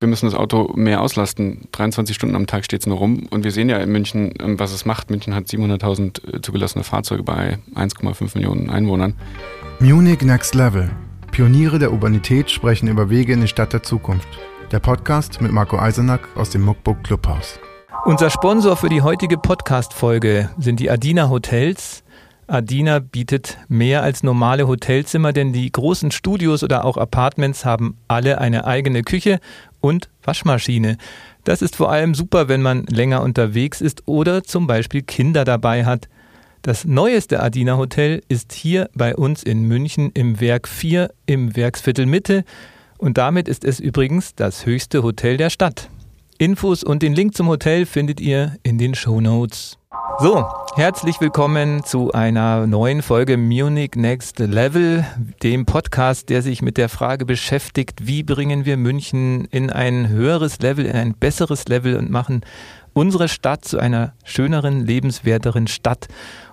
wir müssen das Auto mehr auslasten. 23 Stunden am Tag steht es nur rum. Und wir sehen ja in München, ähm, was es macht. München hat 700.000 äh, zugelassene Fahrzeuge bei 1,5 Millionen Einwohnern. Munich Next Level. Pioniere der Urbanität sprechen über Wege in die Stadt der Zukunft. Der Podcast mit Marco Eisenack aus dem Muckbook Clubhaus. Unser Sponsor für die heutige Podcast-Folge sind die Adina Hotels. Adina bietet mehr als normale Hotelzimmer, denn die großen Studios oder auch Apartments haben alle eine eigene Küche und Waschmaschine. Das ist vor allem super, wenn man länger unterwegs ist oder zum Beispiel Kinder dabei hat. Das neueste Adina Hotel ist hier bei uns in München im Werk 4 im Werksviertel Mitte und damit ist es übrigens das höchste Hotel der Stadt. Infos und den Link zum Hotel findet ihr in den Show Notes. So, herzlich willkommen zu einer neuen Folge Munich Next Level, dem Podcast, der sich mit der Frage beschäftigt, wie bringen wir München in ein höheres Level, in ein besseres Level und machen unsere Stadt zu einer schöneren, lebenswerteren Stadt.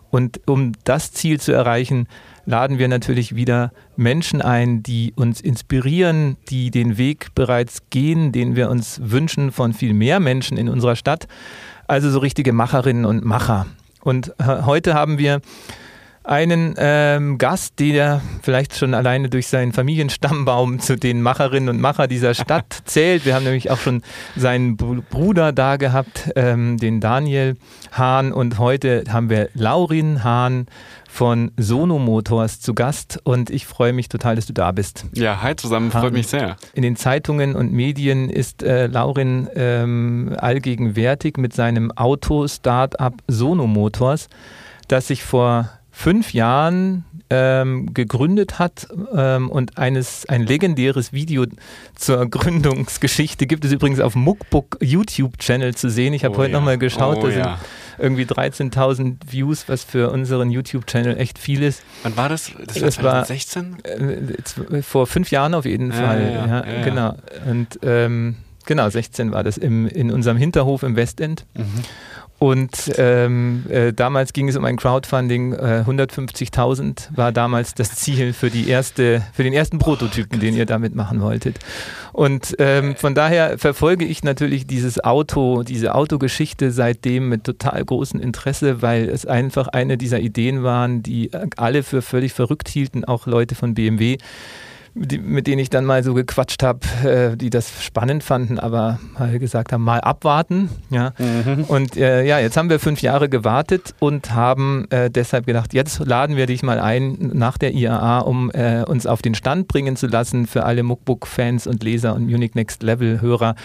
Und um das Ziel zu erreichen, laden wir natürlich wieder Menschen ein, die uns inspirieren, die den Weg bereits gehen, den wir uns wünschen von viel mehr Menschen in unserer Stadt. Also so richtige Macherinnen und Macher. Und äh, heute haben wir einen ähm, Gast, der vielleicht schon alleine durch seinen Familienstammbaum zu den Macherinnen und Macher dieser Stadt zählt. Wir haben nämlich auch schon seinen Bruder da gehabt, ähm, den Daniel Hahn. Und heute haben wir Laurin Hahn von Sono Motors zu Gast und ich freue mich total, dass du da bist. Ja, hi zusammen, freut mich sehr. In den Zeitungen und Medien ist äh, Laurin ähm, allgegenwärtig mit seinem Auto-Startup Sono Motors, das sich vor fünf Jahren ähm, gegründet hat ähm, und eines, ein legendäres Video zur Gründungsgeschichte gibt es übrigens auf Muckbook YouTube-Channel zu sehen. Ich habe oh heute ja. nochmal geschaut, oh da sind ja. irgendwie 13.000 Views, was für unseren YouTube-Channel echt viel ist. Wann war das? Das war 2016? Äh, vor fünf Jahren auf jeden ja, Fall. Ja, genau. Und ähm, genau, 16 war das im, in unserem Hinterhof im Westend. Mhm. Und ähm, äh, damals ging es um ein Crowdfunding. Äh, 150.000 war damals das Ziel für die erste, für den ersten Prototypen, oh, den ihr damit machen wolltet. Und ähm, von daher verfolge ich natürlich dieses Auto, diese Autogeschichte seitdem mit total großem Interesse, weil es einfach eine dieser Ideen waren, die alle für völlig verrückt hielten, auch Leute von BMW die, mit denen ich dann mal so gequatscht habe, äh, die das spannend fanden, aber mal gesagt haben, mal abwarten. Ja. Mhm. Und äh, ja, jetzt haben wir fünf Jahre gewartet und haben äh, deshalb gedacht, jetzt laden wir dich mal ein nach der IAA, um äh, uns auf den Stand bringen zu lassen für alle Muckbook-Fans und Leser und Munich Next Level-Hörer.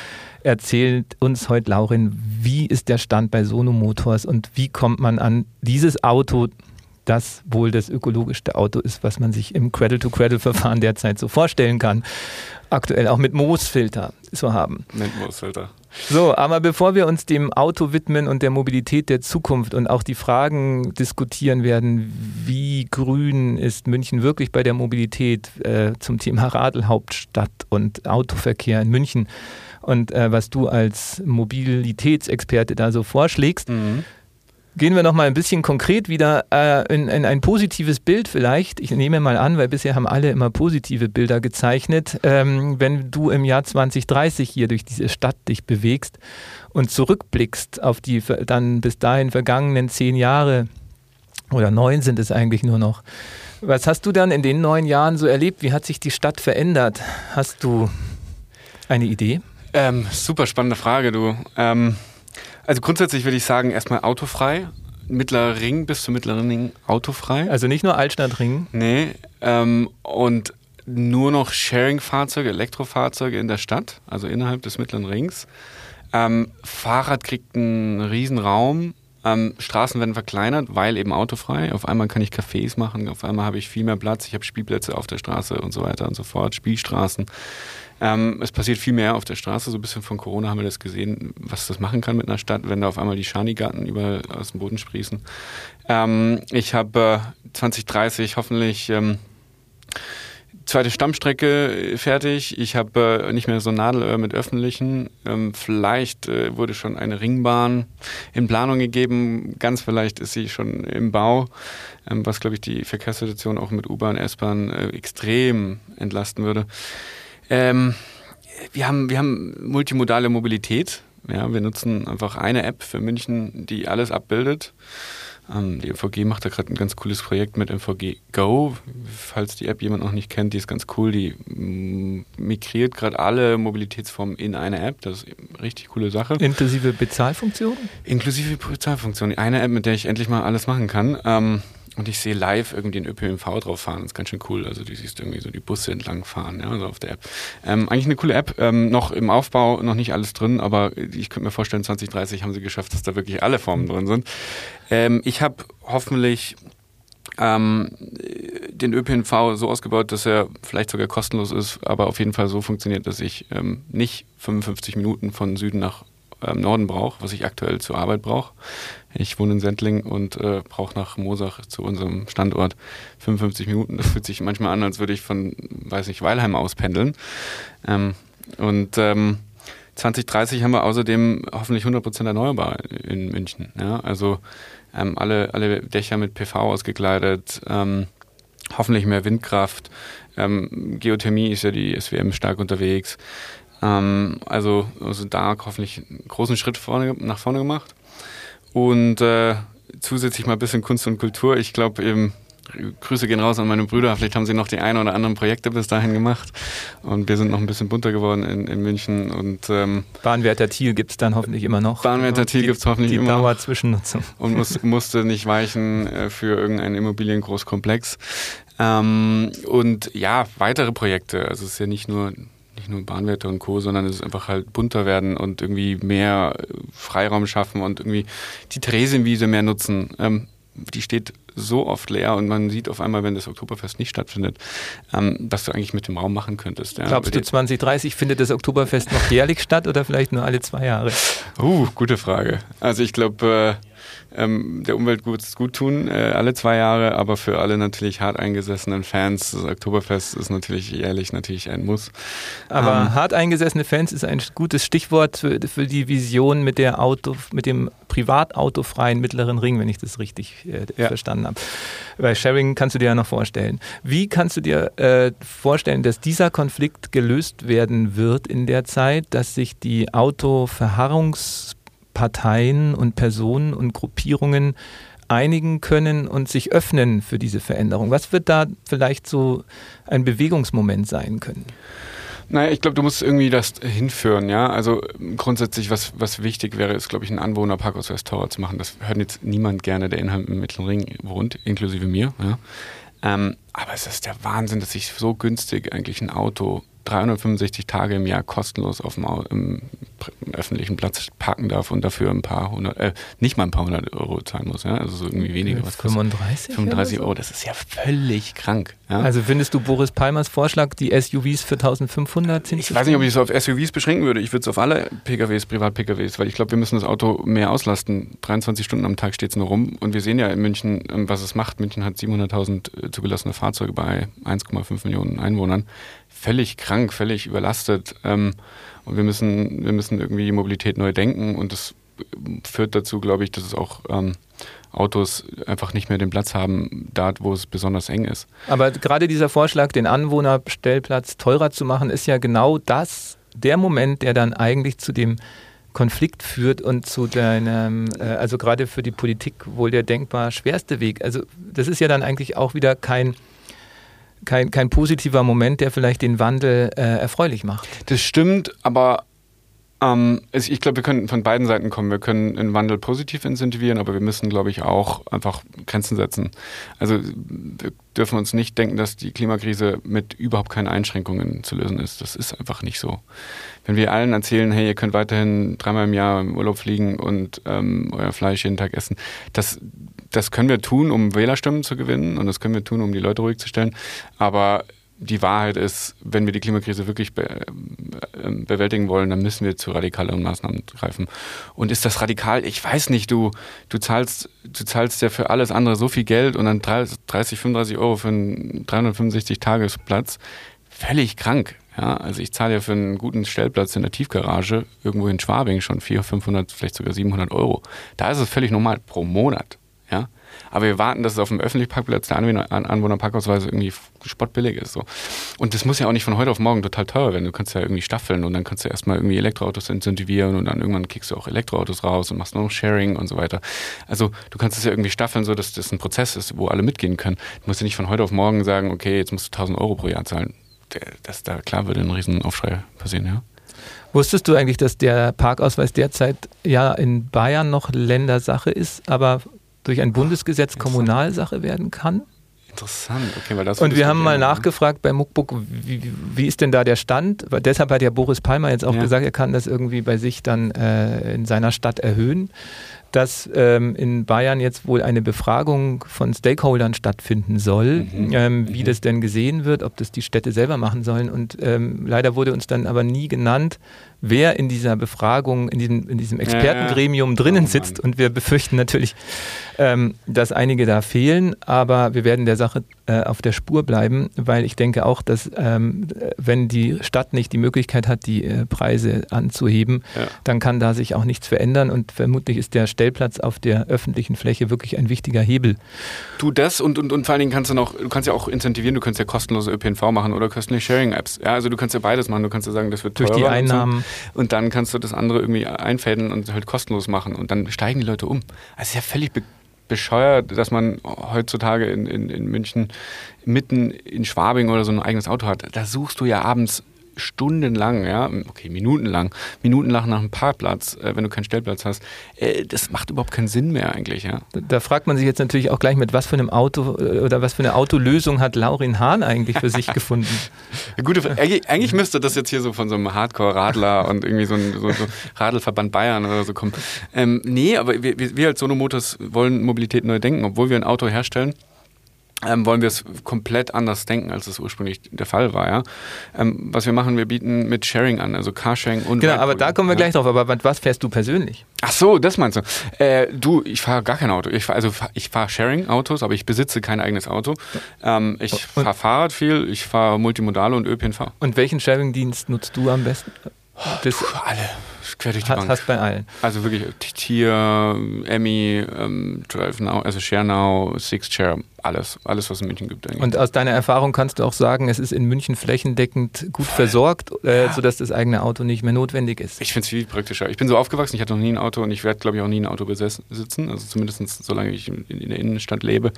Erzählt uns heute Laurin, wie ist der Stand bei Sono Motors und wie kommt man an dieses Auto das wohl das ökologischste Auto ist, was man sich im Cradle-to-Cradle-Verfahren derzeit so vorstellen kann. Aktuell auch mit Moosfilter zu haben. Mit Moosfilter. So, aber bevor wir uns dem Auto widmen und der Mobilität der Zukunft und auch die Fragen diskutieren werden, wie grün ist München wirklich bei der Mobilität äh, zum Thema Radelhauptstadt und Autoverkehr in München und äh, was du als Mobilitätsexperte da so vorschlägst, mhm Gehen wir noch mal ein bisschen konkret wieder äh, in, in, ein positives Bild vielleicht. Ich nehme mal an, weil bisher haben alle immer positive Bilder gezeichnet. Ähm, wenn du im Jahr 2030 hier durch diese Stadt dich bewegst und zurückblickst auf die dann bis dahin vergangenen zehn Jahre oder neun sind es eigentlich nur noch. Was hast du dann in den neun Jahren so erlebt? Wie hat sich die Stadt verändert? Hast du eine Idee? Ähm, super spannende Frage, du. Ähm also grundsätzlich würde ich sagen, erstmal autofrei. Mittlerer Ring bis zum mittleren Ring autofrei. Also nicht nur Altstadtring? Nee. Ähm, und nur noch Sharing-Fahrzeuge, Elektrofahrzeuge in der Stadt, also innerhalb des mittleren Rings. Ähm, Fahrrad kriegt einen riesen Raum. Ähm, Straßen werden verkleinert, weil eben autofrei. Auf einmal kann ich Cafés machen, auf einmal habe ich viel mehr Platz, ich habe Spielplätze auf der Straße und so weiter und so fort, Spielstraßen. Ähm, es passiert viel mehr auf der Straße. So ein bisschen von Corona haben wir das gesehen, was das machen kann mit einer Stadt, wenn da auf einmal die Schanigarten über aus dem Boden sprießen. Ähm, ich habe äh, 2030 hoffentlich ähm, zweite Stammstrecke fertig. Ich habe äh, nicht mehr so Nadelöhr mit öffentlichen. Ähm, vielleicht äh, wurde schon eine Ringbahn in Planung gegeben. Ganz vielleicht ist sie schon im Bau, ähm, was, glaube ich, die Verkehrssituation auch mit U-Bahn, S-Bahn äh, extrem entlasten würde. Ähm, wir haben, wir haben multimodale Mobilität. Ja, wir nutzen einfach eine App für München, die alles abbildet. Ähm, die MVG macht da gerade ein ganz cooles Projekt mit MVG Go. Falls die App jemand noch nicht kennt, die ist ganz cool. Die mm, migriert gerade alle Mobilitätsformen in eine App. Das ist eine richtig coole Sache. Inklusive Bezahlfunktion? Inklusive Bezahlfunktion. Eine App, mit der ich endlich mal alles machen kann. Ähm, und ich sehe live irgendwie den ÖPNV drauf fahren. Das ist ganz schön cool. Also du siehst irgendwie so die Busse entlang fahren, ja, also auf der App. Ähm, eigentlich eine coole App. Ähm, noch im Aufbau, noch nicht alles drin, aber ich könnte mir vorstellen, 2030 haben sie geschafft, dass da wirklich alle Formen drin sind. Ähm, ich habe hoffentlich ähm, den ÖPNV so ausgebaut, dass er vielleicht sogar kostenlos ist, aber auf jeden Fall so funktioniert, dass ich ähm, nicht 55 Minuten von Süden nach ähm, Norden brauche, was ich aktuell zur Arbeit brauche. Ich wohne in Sendling und äh, brauche nach Mosach zu unserem Standort 55 Minuten. Das fühlt sich manchmal an, als würde ich von, weiß ich, Weilheim aus pendeln. Ähm, und ähm, 2030 haben wir außerdem hoffentlich 100% erneuerbar in München. Ja? Also ähm, alle, alle Dächer mit PV ausgekleidet, ähm, hoffentlich mehr Windkraft. Ähm, Geothermie ist ja die SWM stark unterwegs. Ähm, also, also da hoffentlich einen großen Schritt vorne, nach vorne gemacht. Und äh, zusätzlich mal ein bisschen Kunst und Kultur. Ich glaube eben, Grüße gehen raus an meine Brüder. Vielleicht haben sie noch die ein oder anderen Projekte bis dahin gemacht. Und wir sind noch ein bisschen bunter geworden in, in München. Und, ähm, Bahnwärter Thiel gibt es dann hoffentlich immer noch. Bahnwärter Thiel gibt es hoffentlich die immer noch. Die Dauerzwischennutzung. Und muss, musste nicht weichen äh, für irgendeinen Immobiliengroßkomplex. Ähm, und ja, weitere Projekte. Also es ist ja nicht nur nicht nur Bahnwärter und Co., sondern es ist einfach halt bunter werden und irgendwie mehr Freiraum schaffen und irgendwie die Theresienwiese mehr nutzen. Ähm, die steht so oft leer und man sieht auf einmal, wenn das Oktoberfest nicht stattfindet, ähm, was du eigentlich mit dem Raum machen könntest. Ja. Glaubst du, 2030 findet das Oktoberfest noch jährlich statt oder vielleicht nur alle zwei Jahre? Uh, gute Frage. Also ich glaube, äh, ähm, der Umwelt gut, gut tun, äh, alle zwei Jahre, aber für alle natürlich hart eingesessenen Fans, das Oktoberfest ist natürlich jährlich natürlich ein Muss. Aber ähm, hart eingesessene Fans ist ein gutes Stichwort für, für, die Vision mit der Auto, mit dem privatautofreien mittleren Ring, wenn ich das richtig äh, ja. verstanden habe. Bei Sharing kannst du dir ja noch vorstellen. Wie kannst du dir äh, vorstellen, dass dieser Konflikt gelöst werden wird in der Zeit, dass sich die Autoverharrungs Parteien und Personen und Gruppierungen einigen können und sich öffnen für diese Veränderung? Was wird da vielleicht so ein Bewegungsmoment sein können? Naja, ich glaube, du musst irgendwie das hinführen, ja. Also grundsätzlich, was, was wichtig wäre, ist, glaube ich, einen Anwohnerpark aus Westtower zu machen. Das hört jetzt niemand gerne, der innerhalb im Mittleren Ring wohnt, inklusive mir. Ja. Ähm, aber es ist der Wahnsinn, dass ich so günstig eigentlich ein Auto 365 Tage im Jahr kostenlos auf dem im öffentlichen Platz parken darf und dafür ein paar hundert, äh, nicht mal ein paar hundert Euro zahlen muss, ja? also so irgendwie weniger. Was 35? 35 Euro, das ist ja völlig krank. Ja? Also findest du Boris Palmers Vorschlag, die SUVs für 1500 sind? Ich weiß nicht, ob ich es auf SUVs beschränken würde. Ich würde es auf alle PKWs, Privat-PKWs, weil ich glaube, wir müssen das Auto mehr auslasten. 23 Stunden am Tag steht es nur rum und wir sehen ja in München, ähm, was es macht. München hat 700.000 äh, zugelassene Fahrzeuge bei 1,5 Millionen Einwohnern völlig krank, völlig überlastet. Ähm, und wir müssen, wir müssen irgendwie die Mobilität neu denken und das führt dazu, glaube ich, dass es auch ähm, Autos einfach nicht mehr den Platz haben, da wo es besonders eng ist. Aber gerade dieser Vorschlag, den Anwohnerstellplatz teurer zu machen, ist ja genau das, der Moment, der dann eigentlich zu dem Konflikt führt und zu deinem, äh, also gerade für die Politik wohl der denkbar schwerste Weg. Also das ist ja dann eigentlich auch wieder kein kein, kein positiver Moment, der vielleicht den Wandel äh, erfreulich macht. Das stimmt, aber ähm, ich glaube, wir können von beiden Seiten kommen. Wir können den Wandel positiv incentivieren, aber wir müssen, glaube ich, auch einfach Grenzen setzen. Also wir dürfen uns nicht denken, dass die Klimakrise mit überhaupt keinen Einschränkungen zu lösen ist. Das ist einfach nicht so. Wenn wir allen erzählen, hey, ihr könnt weiterhin dreimal im Jahr im Urlaub fliegen und ähm, euer Fleisch jeden Tag essen, das, das können wir tun, um Wählerstimmen zu gewinnen und das können wir tun, um die Leute ruhig zu stellen. Aber die Wahrheit ist, wenn wir die Klimakrise wirklich be äh, bewältigen wollen, dann müssen wir zu radikaleren Maßnahmen greifen. Und ist das radikal? Ich weiß nicht, du, du zahlst, du zahlst ja für alles andere so viel Geld und dann 30, 35 Euro für einen 365 Tagesplatz. Völlig krank. Ja, also ich zahle ja für einen guten Stellplatz in der Tiefgarage irgendwo in Schwabing schon 400, 500, vielleicht sogar 700 Euro. Da ist es völlig normal pro Monat. Aber wir warten, dass es auf dem öffentlichen Parkplatz der Anwohner, Anwohnerparkausweise irgendwie spottbillig ist. So. Und das muss ja auch nicht von heute auf morgen total teuer werden. Du kannst ja irgendwie staffeln und dann kannst du erstmal irgendwie Elektroautos incentivieren und dann irgendwann kriegst du auch Elektroautos raus und machst noch Sharing und so weiter. Also du kannst es ja irgendwie staffeln, so dass das ein Prozess ist, wo alle mitgehen können. Du musst ja nicht von heute auf morgen sagen, okay, jetzt musst du 1000 Euro pro Jahr zahlen. Das, da klar würde ein riesen Aufschrei passieren, ja. Wusstest du eigentlich, dass der Parkausweis derzeit ja in Bayern noch Ländersache ist, aber durch ein Bundesgesetz Kommunalsache werden kann? Interessant, okay, weil das Und wir haben mal nachgefragt bei Muckbook, wie, wie, ist denn da der Stand? Weil deshalb hat ja Boris Palmer jetzt auch ja. gesagt, er kann das irgendwie bei sich dann äh, in seiner Stadt erhöhen dass ähm, in Bayern jetzt wohl eine Befragung von Stakeholdern stattfinden soll, mhm. ähm, wie mhm. das denn gesehen wird, ob das die Städte selber machen sollen. Und ähm, leider wurde uns dann aber nie genannt, wer in dieser Befragung, in diesem, in diesem Expertengremium ja. drinnen oh, sitzt. Und wir befürchten natürlich, ähm, dass einige da fehlen, aber wir werden der Sache äh, auf der Spur bleiben, weil ich denke auch, dass ähm, wenn die Stadt nicht die Möglichkeit hat, die äh, Preise anzuheben, ja. dann kann da sich auch nichts verändern und vermutlich ist der Stellplatz auf der öffentlichen Fläche wirklich ein wichtiger Hebel. Du das und, und, und vor allen Dingen kannst du noch, du kannst ja auch incentivieren, du kannst ja kostenlose ÖPNV machen oder kostenliche Sharing-Apps. Ja, also du kannst ja beides machen, du kannst ja sagen, das wird teurer. Durch die Einnahmen. Und dann kannst du das andere irgendwie einfädeln und halt kostenlos machen. Und dann steigen die Leute um. Das ist ja völlig bescheuert, dass man heutzutage in, in, in München mitten in Schwabing oder so ein eigenes Auto hat. Da suchst du ja abends stundenlang, ja, okay, minutenlang, minutenlang nach einem Parkplatz, äh, wenn du keinen Stellplatz hast, äh, das macht überhaupt keinen Sinn mehr eigentlich, ja. Da, da, fragt man sich jetzt natürlich auch gleich, mit was für einem Auto äh, oder was für eine Autolösung hat Laurin Hahn eigentlich für sich gefunden? Gute eigentlich, eigentlich, müsste das jetzt hier so von so einem Hardcore-Radler und irgendwie so ein so, so Radlverband Bayern oder so kommen. Ähm, nee, aber wir, wir als Sono Motors wollen Mobilität neu denken, obwohl wir ein Auto herstellen ähm, wollen wir es komplett anders denken, als es ursprünglich der Fall war. Ja? Ähm, was wir machen, wir bieten mit Sharing an, also Carsharing und. Genau, aber da kommen wir ja. gleich drauf. Aber was fährst du persönlich? Ach so, das meinst du. Äh, du, ich fahre gar kein Auto. Ich fahr, also ich fahre Sharing-Autos, aber ich besitze kein eigenes Auto. Ähm, ich fahre Fahrrad viel, ich fahre Multimodale und ÖPNV. Und welchen Sharing-Dienst nutzt du am besten? Das Puh, alle quer durch die hast, Bank. Hast bei allen. Also wirklich Tier, Emmy, ähm, Drive Now, also Share Now, Six Share, alles, alles, was es in München gibt. Eigentlich. Und aus deiner Erfahrung kannst du auch sagen, es ist in München flächendeckend gut Voll. versorgt, äh, ja. sodass das eigene Auto nicht mehr notwendig ist. Ich finde es viel praktischer. Ich bin so aufgewachsen, ich hatte noch nie ein Auto und ich werde, glaube ich, auch nie ein Auto besitzen, also zumindest solange ich in, in der Innenstadt lebe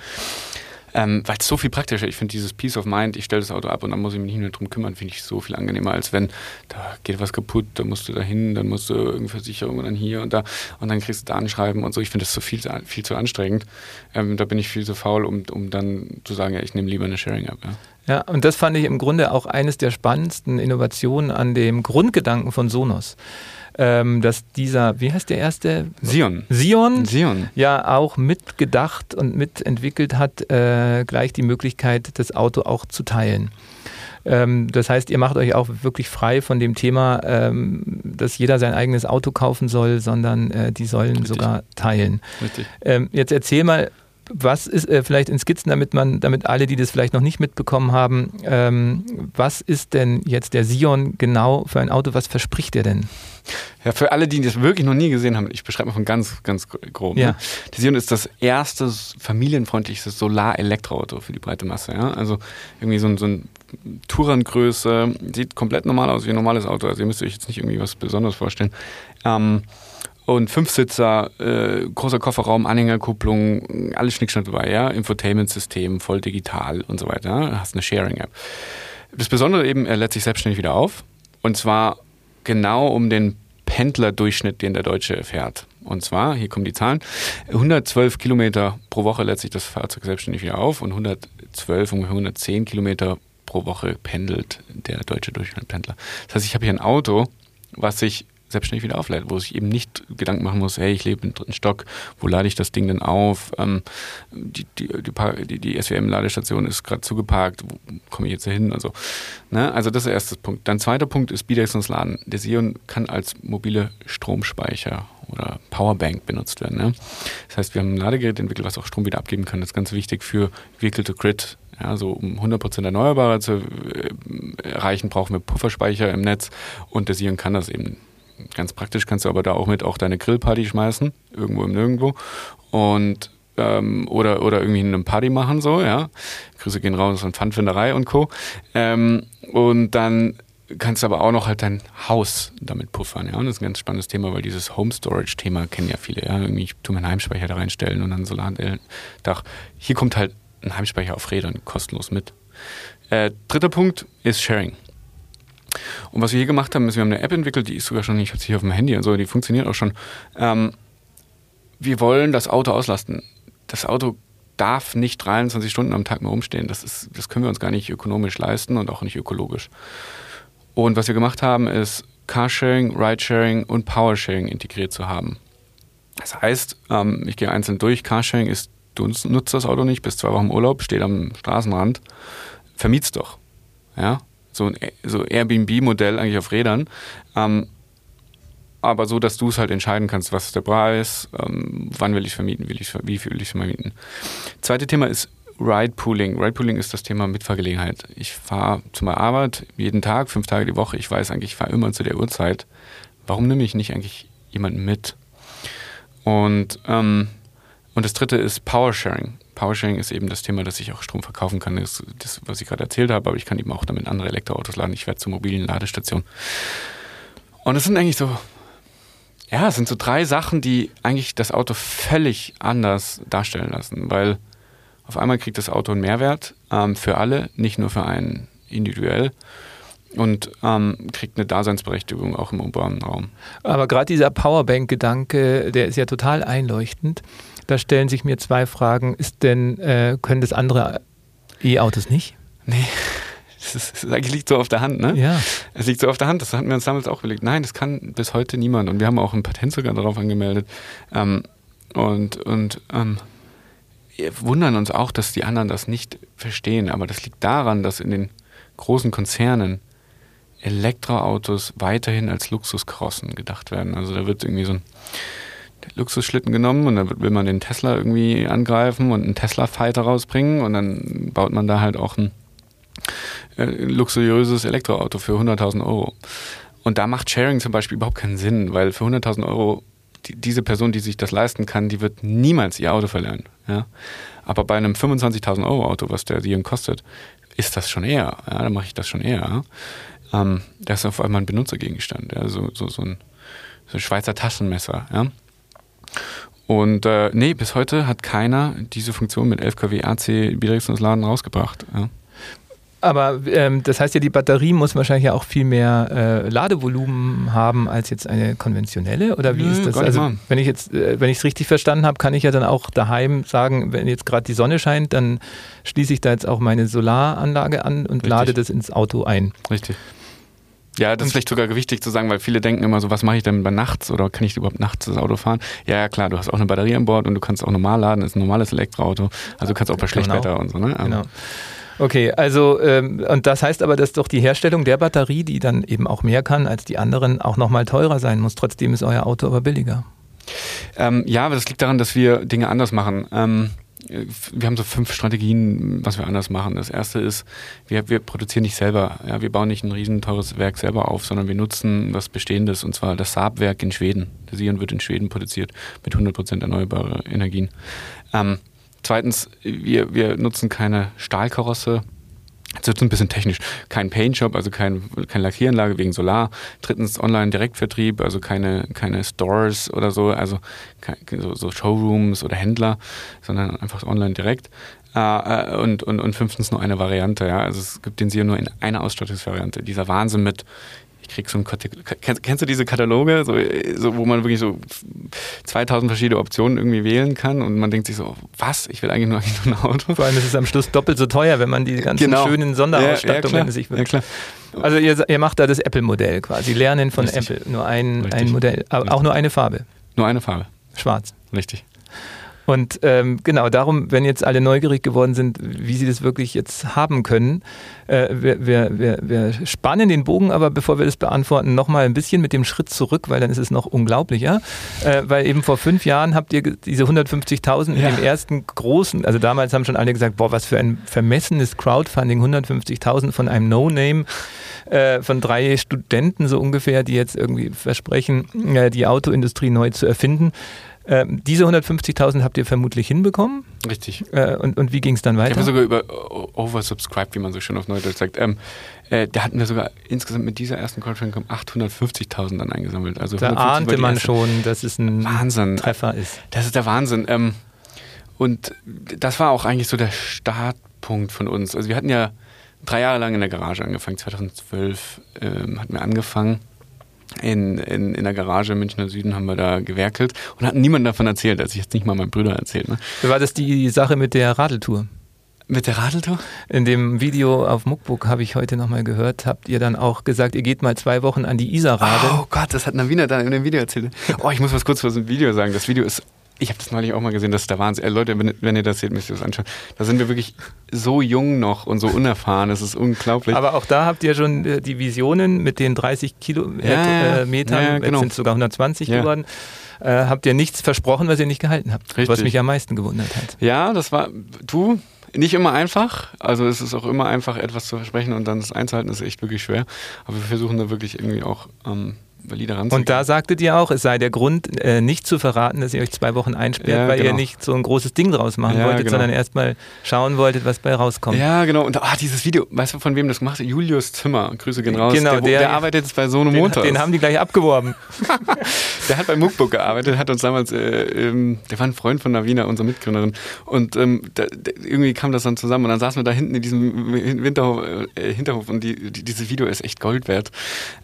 ähm, weil es so viel praktischer Ich finde dieses Peace of Mind, ich stelle das Auto ab und dann muss ich mich nicht mehr drum kümmern, finde ich so viel angenehmer, als wenn da geht was kaputt, da musst du da hin, dann musst du irgendeine Versicherung und dann hier und da und dann kriegst du da anschreiben und so. Ich finde das so viel, viel zu anstrengend. Ähm, da bin ich viel zu faul, um, um dann zu sagen, ja, ich nehme lieber eine Sharing-App. Ja. Ja, und das fand ich im Grunde auch eines der spannendsten Innovationen an dem Grundgedanken von Sonos ähm, dass dieser, wie heißt der erste? Sion. Sion, Sion. ja auch mitgedacht und mitentwickelt hat, äh, gleich die Möglichkeit, das Auto auch zu teilen ähm, das heißt, ihr macht euch auch wirklich frei von dem Thema, ähm, dass jeder sein eigenes Auto kaufen soll, sondern äh, die sollen Richtig. sogar teilen. Richtig. Ähm, jetzt erzähl mal, was ist äh, vielleicht in Skizzen, damit man, damit alle, die das vielleicht noch nicht mitbekommen haben, ähm, was ist denn jetzt der Sion genau für ein Auto? Was verspricht der denn? Ja, für alle, die das wirklich noch nie gesehen haben, ich beschreibe mal von ganz, ganz grob. Ja. Ne? Der Sion ist das erste familienfreundlichste Solar-Elektroauto für die breite Masse. Ja? Also irgendwie so ein, so ein Tourengröße, sieht komplett normal aus wie ein normales Auto. Also ihr müsst euch jetzt nicht irgendwie was Besonderes vorstellen. Ähm, und Fünfsitzer, äh, großer Kofferraum, Anhängerkupplung, alles Schnickschnack dabei, ja, Infotainment-System, voll digital und so weiter. Hast eine Sharing-App. Das Besondere eben, er lädt sich selbstständig wieder auf und zwar genau um den Pendlerdurchschnitt, den der Deutsche fährt. Und zwar, hier kommen die Zahlen, 112 Kilometer pro Woche lädt sich das Fahrzeug selbstständig wieder auf und 112, ungefähr 110 Kilometer pro Woche pendelt der deutsche Durchschnittspendler. Das heißt, ich habe hier ein Auto, was sich selbstständig wieder auflädt, wo ich eben nicht Gedanken machen muss, hey, ich lebe im dritten Stock, wo lade ich das Ding denn auf? Ähm, die, die, die, die SWM-Ladestation ist gerade zugeparkt, wo komme ich jetzt hin? Also, ne? also das ist der erste Punkt. Dann zweiter Punkt ist bidirektionales Laden. Der Sion kann als mobile Stromspeicher oder Powerbank benutzt werden. Ne? Das heißt, wir haben ein Ladegerät entwickelt, was auch Strom wieder abgeben kann. Das ist ganz wichtig für Vehicle-to-Grid ja, so um 100% Erneuerbare zu äh, erreichen, brauchen wir Pufferspeicher im Netz und der Sion kann das eben Ganz praktisch kannst du aber da auch mit auch deine Grillparty schmeißen, irgendwo im Nirgendwo. Und ähm, oder, oder irgendwie eine Party machen, so, ja. Grüße gehen raus von Pfandfinderei und Co. Ähm, und dann kannst du aber auch noch halt dein Haus damit puffern, ja. Und das ist ein ganz spannendes Thema, weil dieses Home Storage-Thema kennen ja viele, ja. Irgendwie, ich tue meinen Heimspeicher da reinstellen und dann Solardach. Hier kommt halt ein Heimspeicher auf Rädern kostenlos mit. Äh, dritter Punkt ist Sharing. Und was wir hier gemacht haben, ist, wir haben eine App entwickelt, die ist sogar schon, ich habe sie hier auf dem Handy und so, die funktioniert auch schon. Ähm, wir wollen das Auto auslasten. Das Auto darf nicht 23 Stunden am Tag mehr rumstehen. Das, ist, das können wir uns gar nicht ökonomisch leisten und auch nicht ökologisch. Und was wir gemacht haben, ist Carsharing, Ridesharing und Powersharing integriert zu haben. Das heißt, ähm, ich gehe einzeln durch. Carsharing ist, du nutzt das Auto nicht, bist zwei Wochen Urlaub, steht am Straßenrand, vermiet's doch. Ja, so ein so Airbnb-Modell eigentlich auf Rädern. Ähm, aber so, dass du es halt entscheiden kannst, was ist der Preis, ähm, wann will ich vermieten, will ich, wie viel will ich vermieten. Zweite Thema ist Ride-Pooling. Ride-Pooling ist das Thema Mitfahrgelegenheit. Ich fahre zu meiner Arbeit jeden Tag, fünf Tage die Woche. Ich weiß eigentlich, ich fahre immer zu der Uhrzeit. Warum nehme ich nicht eigentlich jemanden mit? Und, ähm, und das dritte ist Powersharing. Powersharing ist eben das Thema, dass ich auch Strom verkaufen kann. Das, das was ich gerade erzählt habe, aber ich kann eben auch damit andere Elektroautos laden. Ich werde zur mobilen Ladestation. Und es sind eigentlich so, ja, es sind so drei Sachen, die eigentlich das Auto völlig anders darstellen lassen, weil auf einmal kriegt das Auto einen Mehrwert ähm, für alle, nicht nur für einen individuell und ähm, kriegt eine Daseinsberechtigung auch im urbanen Raum. Aber gerade dieser Powerbank-Gedanke, der ist ja total einleuchtend. Da stellen sich mir zwei Fragen. Ist denn, äh, können das andere E-Autos nicht? Nee. Das, ist, das liegt so auf der Hand, ne? Ja. Es liegt so auf der Hand, das hatten wir uns damals auch überlegt. Nein, das kann bis heute niemand. Und wir haben auch ein Patent sogar darauf angemeldet. Ähm, und und ähm, wir wundern uns auch, dass die anderen das nicht verstehen. Aber das liegt daran, dass in den großen Konzernen Elektroautos weiterhin als Luxuskrossen gedacht werden. Also da wird irgendwie so ein Luxusschlitten genommen und dann will man den Tesla irgendwie angreifen und einen Tesla-Fighter rausbringen und dann baut man da halt auch ein äh, luxuriöses Elektroauto für 100.000 Euro. Und da macht Sharing zum Beispiel überhaupt keinen Sinn, weil für 100.000 Euro die, diese Person, die sich das leisten kann, die wird niemals ihr Auto verlieren. Ja? Aber bei einem 25.000 Euro Auto, was der Dion kostet, ist das schon eher. Ja? Dann mache ich das schon eher. Ähm, das ist auf einmal ein Benutzergegenstand, ja? so, so, so, ein, so ein Schweizer Taschenmesser. Ja? Und äh, nee, bis heute hat keiner diese Funktion mit 11 kW AC Bidirektionsladen rausgebracht. Ja? Aber ähm, das heißt ja, die Batterie muss wahrscheinlich ja auch viel mehr äh, Ladevolumen haben als jetzt eine konventionelle. Oder wie Nö, ist das? Also, wenn ich jetzt, äh, wenn ich es richtig verstanden habe, kann ich ja dann auch daheim sagen, wenn jetzt gerade die Sonne scheint, dann schließe ich da jetzt auch meine Solaranlage an und Richtig. lade das ins Auto ein. Richtig. Ja, das ist vielleicht sogar wichtig zu sagen, weil viele denken immer so, was mache ich denn bei nachts oder kann ich überhaupt nachts das Auto fahren? Ja, ja, klar, du hast auch eine Batterie an Bord und du kannst auch normal laden, das ist ein normales Elektroauto. Also du kannst auch bei genau. Schlechtwetter und so, ne? Genau. Okay, also ähm, und das heißt aber, dass doch die Herstellung der Batterie, die dann eben auch mehr kann als die anderen, auch nochmal teurer sein muss. Trotzdem ist euer Auto aber billiger. Ähm, ja, aber das liegt daran, dass wir Dinge anders machen. Ähm, wir haben so fünf Strategien, was wir anders machen. Das erste ist, wir, wir produzieren nicht selber. Ja, wir bauen nicht ein riesen teures Werk selber auf, sondern wir nutzen was Bestehendes und zwar das Saab-Werk in Schweden. Der Sion wird in Schweden produziert mit 100% erneuerbaren Energien. Ähm, Zweitens, wir, wir nutzen keine Stahlkarosse. Jetzt wird es ein bisschen technisch. Kein Paintshop, also kein, keine Lackieranlage wegen Solar. Drittens Online-Direktvertrieb, also keine, keine Stores oder so, also so, so Showrooms oder Händler, sondern einfach online direkt. Äh, und, und, und fünftens nur eine Variante, ja. Also es gibt den Sio nur in einer Ausstattungsvariante. Dieser Wahnsinn mit, ich krieg so ein kennst, kennst du diese Kataloge, so, so, wo man wirklich so 2000 verschiedene Optionen irgendwie wählen kann und man denkt sich so, was? Ich will eigentlich nur, eigentlich nur ein Auto. Vor allem ist es am Schluss doppelt so teuer, wenn man die ganzen genau. schönen Sonderausstattungen ja, sich wünscht. Ja, also ihr, ihr, macht da das Apple-Modell quasi, Lernen von Richtig. Apple, nur ein, ein Modell, aber auch nur eine Farbe. Nur eine Farbe. Schwarz. Richtig. Und ähm, genau darum, wenn jetzt alle neugierig geworden sind, wie sie das wirklich jetzt haben können, äh, wir, wir, wir, wir spannen den Bogen, aber bevor wir das beantworten, nochmal ein bisschen mit dem Schritt zurück, weil dann ist es noch unglaublicher. Äh, weil eben vor fünf Jahren habt ihr diese 150.000 ja. in dem ersten großen, also damals haben schon alle gesagt, boah, was für ein vermessenes Crowdfunding, 150.000 von einem No-Name äh, von drei Studenten so ungefähr, die jetzt irgendwie versprechen, äh, die Autoindustrie neu zu erfinden. Ähm, diese 150.000 habt ihr vermutlich hinbekommen. Richtig. Äh, und, und wie ging es dann weiter? Ich habe sogar über oversubscribed, wie man so schön auf Neudeutsch sagt. Ähm, äh, da hatten wir sogar insgesamt mit dieser ersten Crowdfunding 850.000 dann eingesammelt. Also da ahnte man schon, dass es ein Wahnsinn. Treffer ist. Das ist der Wahnsinn. Ähm, und das war auch eigentlich so der Startpunkt von uns. Also wir hatten ja drei Jahre lang in der Garage angefangen. 2012 ähm, hatten wir angefangen. In, in, in der Garage im Münchner Süden haben wir da gewerkelt und hatten niemandem davon erzählt, als ich jetzt nicht mal meinen Brüdern erzählt. Ne? War das die Sache mit der Radeltour? Mit der Radeltour? In dem Video auf Muckbook habe ich heute nochmal gehört, habt ihr dann auch gesagt, ihr geht mal zwei Wochen an die Isar radeln. Oh Gott, das hat Navina dann in dem Video erzählt. Oh, ich muss was kurz aus dem Video sagen. Das Video ist ich habe das neulich auch mal gesehen, das ist der Wahnsinn. Äh, Leute, wenn, wenn, ihr das seht, müsst ihr das anschauen. Da sind wir wirklich so jung noch und so unerfahren. Das ist unglaublich. Aber auch da habt ihr schon äh, die Visionen mit den 30 Kilometern, ja, äh, Metern, ja, genau. jetzt sind es sogar 120 ja. geworden. Äh, habt ihr nichts versprochen, was ihr nicht gehalten habt. Richtig. Was mich am meisten gewundert hat. Ja, das war, du, nicht immer einfach. Also es ist auch immer einfach, etwas zu versprechen und dann das einzuhalten, ist echt wirklich schwer. Aber wir versuchen da wirklich irgendwie auch ähm, valide ranzugehen. Und da sagtet ihr auch, es sei der Grund, äh, nicht zu verraten, dass ihr euch zwei Wochen einsperrt, ja, weil genau. ihr nicht so ein großes Ding draus machen ja, wolltet, genau. sondern erstmal schauen wolltet, was bei rauskommt. Ja, genau. Und ah, dieses Video, weißt du, von wem das gemacht hat? Julius Zimmer. Grüße gehen raus. Genau, der, der, der arbeitet jetzt bei Sono Motors. Den haben die gleich abgeworben. der hat bei Muckbook gearbeitet, hat uns damals, äh, ähm, der war ein Freund von Navina, unserer Mitgründerin. Und ähm, da, irgendwie kam das dann zusammen und dann saßen wir da hinten in diesem Winterhof, äh, Hinterhof und die, die, dieses Video ist echt Gold wert.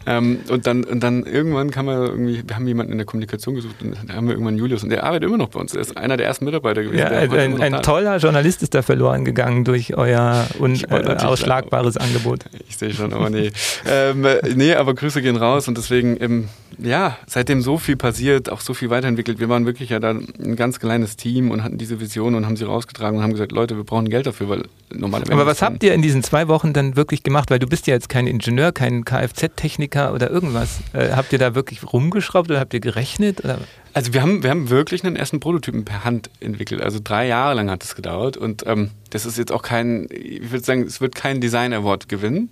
Ähm, und, dann, und dann irgendwann kam er irgendwie, wir haben jemanden in der Kommunikation gesucht und da haben wir irgendwann Julius und der arbeitet immer noch bei uns. Er ist einer der ersten Mitarbeiter gewesen. Ja, ein, ein toller Journalist ist da verloren gegangen durch euer unausschlagbares äh, Angebot. Ich sehe schon, aber nee. ähm, nee, aber Grüße gehen raus und deswegen, ähm, ja, seitdem so viel passiert, auch so viel weiterentwickelt. Wir waren wirklich ja da ein ganz kleines Team und hatten diese Vision und haben sie rausgetragen und haben gesagt, Leute, wir brauchen Geld dafür, weil normale Aber was habt ihr in diesen zwei Wochen dann wirklich gemacht? Weil du bist ja jetzt kein Ingenieur, kein Kfz-Techniker oder irgendwas. Äh, habt ihr da wirklich rumgeschraubt oder habt ihr gerechnet? Oder? Also wir haben, wir haben wirklich einen ersten Prototypen per Hand entwickelt. Also drei Jahre lang hat es gedauert und ähm, das ist jetzt auch kein, ich würde sagen, es wird kein Design Award gewinnen,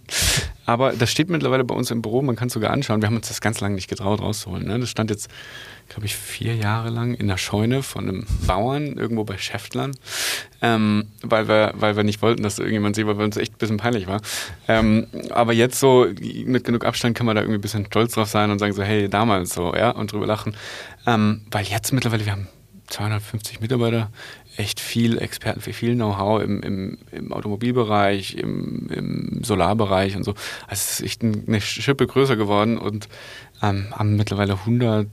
aber das steht mittlerweile bei uns im Büro, man kann es sogar anschauen. Wir haben uns das ganz lange nicht getraut rauszuholen. Ne? Das stand jetzt glaube ich, vier Jahre lang in der Scheune von einem Bauern irgendwo bei Schäftlern, ähm, weil, wir, weil wir nicht wollten, dass irgendjemand sieht, weil uns echt ein bisschen peinlich war. Ähm, aber jetzt so mit genug Abstand kann man da irgendwie ein bisschen stolz drauf sein und sagen so, hey, damals so, ja, und drüber lachen. Ähm, weil jetzt mittlerweile, wir haben 250 Mitarbeiter, echt viel Experten, viel Know-how im, im, im, Automobilbereich, im, im, Solarbereich und so. Also es ist echt eine Schippe größer geworden und ähm, haben mittlerweile 100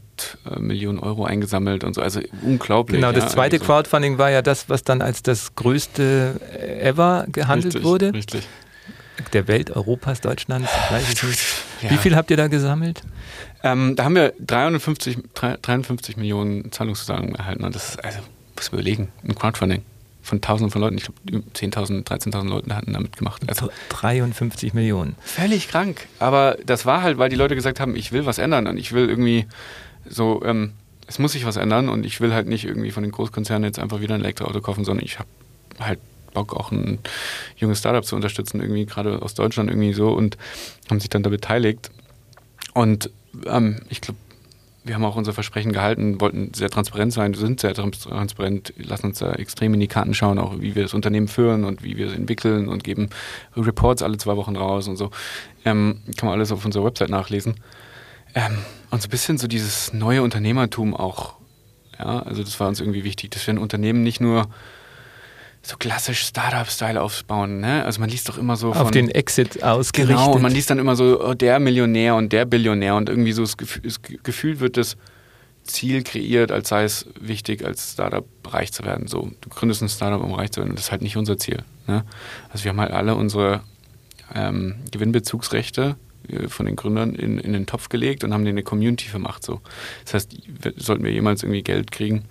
äh, Millionen Euro eingesammelt und so. Also unglaublich. Genau, das ja, zweite also. Crowdfunding war ja das, was dann als das größte ever gehandelt richtig, wurde. Richtig. Der Welt, Europas, Deutschlands. Ja. Wie viel habt ihr da gesammelt? Ähm, da haben wir 350, 53 Millionen Zahlungszusagen erhalten. Und das ist, also, muss überlegen, ein Crowdfunding von Tausenden von Leuten. Ich glaube, 10.000, 13.000 Leute hatten damit gemacht. Also 53 Millionen. Völlig krank. Aber das war halt, weil die Leute gesagt haben, ich will was ändern und ich will irgendwie so, ähm, es muss sich was ändern und ich will halt nicht irgendwie von den Großkonzernen jetzt einfach wieder ein Elektroauto kaufen, sondern ich habe halt Bock, auch ein junges Startup zu unterstützen, irgendwie gerade aus Deutschland irgendwie so und haben sich dann da beteiligt. Und ähm, ich glaube, wir haben auch unser Versprechen gehalten, wollten sehr transparent sein, sind sehr transparent, lassen uns da extrem in die Karten schauen, auch wie wir das Unternehmen führen und wie wir es entwickeln und geben Reports alle zwei Wochen raus und so. Ähm, kann man alles auf unserer Website nachlesen. Ähm, und so ein bisschen so dieses neue Unternehmertum auch. Ja, also das war uns irgendwie wichtig, dass wir ein Unternehmen nicht nur so klassisch Startup-Style aufbauen. Ne? Also man liest doch immer so von, auf den Exit ausgerichtet. Genau, und man liest dann immer so oh, der Millionär und der Billionär und irgendwie so das Gefühl, das Gefühl wird das Ziel kreiert, als sei es wichtig, als Startup reich zu werden. So, du gründest ein Startup, um reich zu werden, und das ist halt nicht unser Ziel. Ne? Also wir haben halt alle unsere ähm, Gewinnbezugsrechte äh, von den Gründern in, in den Topf gelegt und haben denen eine Community vermacht. So. Das heißt, sollten wir jemals irgendwie Geld kriegen,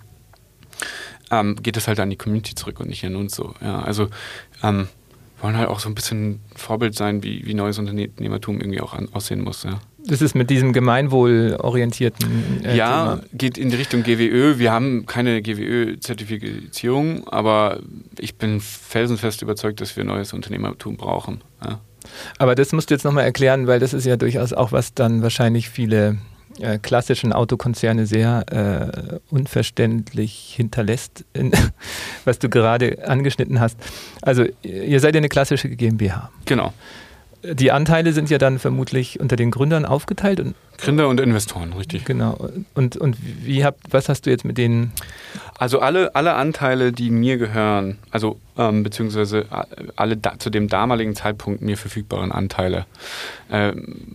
ähm, geht das halt an die Community zurück und nicht an uns so. Ja, also ähm, wollen halt auch so ein bisschen Vorbild sein, wie, wie neues Unternehmertum irgendwie auch an, aussehen muss. Ja. Das ist mit diesem gemeinwohlorientierten. Äh, ja, Thema. geht in die Richtung GWÖ. Wir haben keine GWÖ-Zertifizierung, aber ich bin felsenfest überzeugt, dass wir neues Unternehmertum brauchen. Ja. Aber das musst du jetzt nochmal erklären, weil das ist ja durchaus auch was dann wahrscheinlich viele äh, klassischen Autokonzerne sehr äh, unverständlich hinterlässt, in, was du gerade angeschnitten hast. Also ihr seid ja eine klassische GmbH. Genau. Die Anteile sind ja dann vermutlich unter den Gründern aufgeteilt. Und, Gründer und Investoren, richtig. Genau. Und, und wie habt, was hast du jetzt mit denen? Also alle, alle Anteile, die mir gehören, also ähm, beziehungsweise alle da, zu dem damaligen Zeitpunkt mir verfügbaren Anteile, äh,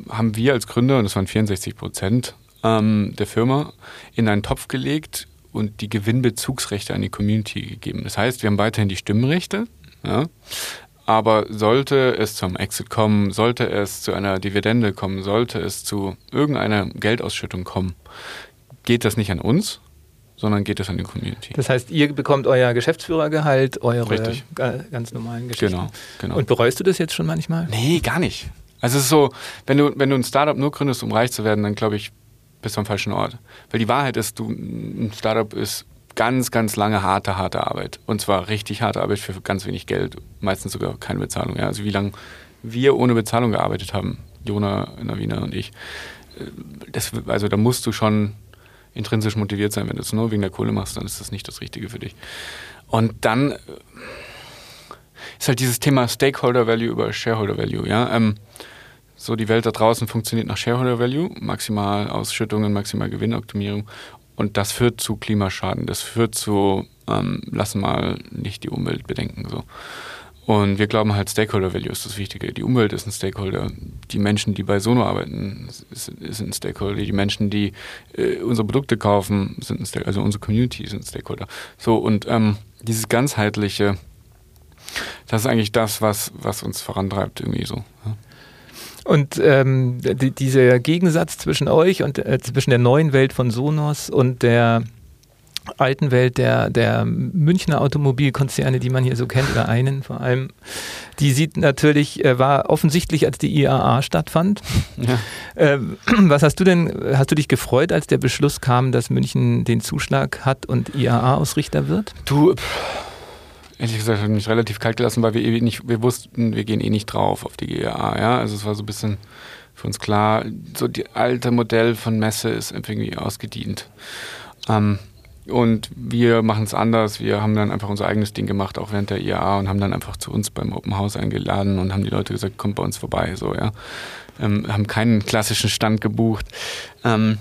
haben wir als Gründer, und das waren 64 Prozent ähm, der Firma, in einen Topf gelegt und die Gewinnbezugsrechte an die Community gegeben. Das heißt, wir haben weiterhin die Stimmrechte. Ja, aber sollte es zum Exit kommen, sollte es zu einer Dividende kommen, sollte es zu irgendeiner Geldausschüttung kommen, geht das nicht an uns, sondern geht es an die Community. Das heißt, ihr bekommt euer Geschäftsführergehalt, eure Richtig. ganz normalen Geschichten. Genau, genau. Und bereust du das jetzt schon manchmal? Nee, gar nicht. Also es ist so, wenn du, wenn du ein Startup nur gründest, um reich zu werden, dann glaube ich, bist du am falschen Ort. Weil die Wahrheit ist, du, ein Startup ist ganz, ganz lange harte, harte Arbeit. Und zwar richtig harte Arbeit für ganz wenig Geld, meistens sogar keine Bezahlung. Ja. Also wie lange wir ohne Bezahlung gearbeitet haben, Jona, Navina und ich. Äh, das, also da musst du schon intrinsisch motiviert sein. Wenn du es nur wegen der Kohle machst, dann ist das nicht das Richtige für dich. Und dann äh, ist halt dieses Thema Stakeholder Value über Shareholder Value. Ja? Ähm, so die Welt da draußen funktioniert nach Shareholder Value, maximal Ausschüttungen, maximal Gewinnoptimierung. Und das führt zu Klimaschaden, das führt zu, ähm, lassen mal nicht die Umwelt bedenken. So. Und wir glauben halt, Stakeholder Value ist das Wichtige. Die Umwelt ist ein Stakeholder. Die Menschen, die bei Sono arbeiten, sind ein Stakeholder. Die Menschen, die äh, unsere Produkte kaufen, sind ein Stakeholder. Also unsere Community sind Stakeholder. So, und ähm, dieses ganzheitliche, das ist eigentlich das, was, was uns vorantreibt, irgendwie so. Ja. Und ähm, die, dieser Gegensatz zwischen euch und äh, zwischen der neuen Welt von Sonos und der alten Welt der, der Münchner Automobilkonzerne, die man hier so kennt, oder einen vor allem, die sieht natürlich, äh, war offensichtlich, als die IAA stattfand. Ja. Ähm, was hast du denn, hast du dich gefreut, als der Beschluss kam, dass München den Zuschlag hat und IAA-Ausrichter wird? Du, ehrlich gesagt, hat mich relativ kalt gelassen, weil wir eh nicht, wir wussten, wir gehen eh nicht drauf auf die GEA, ja. Also es war so ein bisschen für uns klar, so die alte Modell von Messe ist irgendwie ausgedient. Ähm, und wir machen es anders. Wir haben dann einfach unser eigenes Ding gemacht, auch während der IAA und haben dann einfach zu uns beim Open House eingeladen und haben die Leute gesagt, kommt bei uns vorbei, so, ja. Ähm, haben keinen klassischen Stand gebucht. Ähm,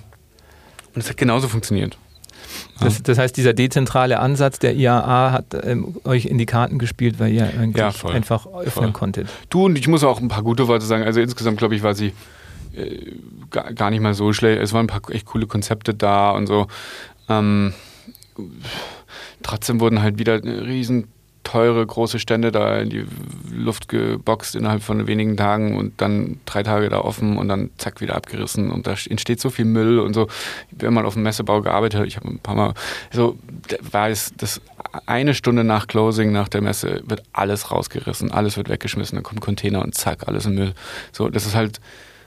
und es hat genauso funktioniert. Das, das, heißt, dieser dezentrale Ansatz der IAA hat ähm, euch in die Karten gespielt, weil ihr ja, einfach öffnen voll. konntet. Du und ich muss auch ein paar gute Worte sagen. Also insgesamt glaube ich, war sie äh, gar, gar, nicht mal so schlecht. Es waren ein paar echt coole Konzepte da und so. Ähm, trotzdem wurden halt wieder riesen teure, große Stände da in die Luft geboxt innerhalb von wenigen Tagen und dann drei Tage da offen und dann zack wieder abgerissen und da entsteht so viel Müll und so. Wenn man auf dem Messebau gearbeitet hat, ich habe ein paar Mal, so weiß, dass eine Stunde nach Closing, nach der Messe, wird alles rausgerissen, alles wird weggeschmissen, dann kommt Container und zack, alles im Müll. So, das ist halt,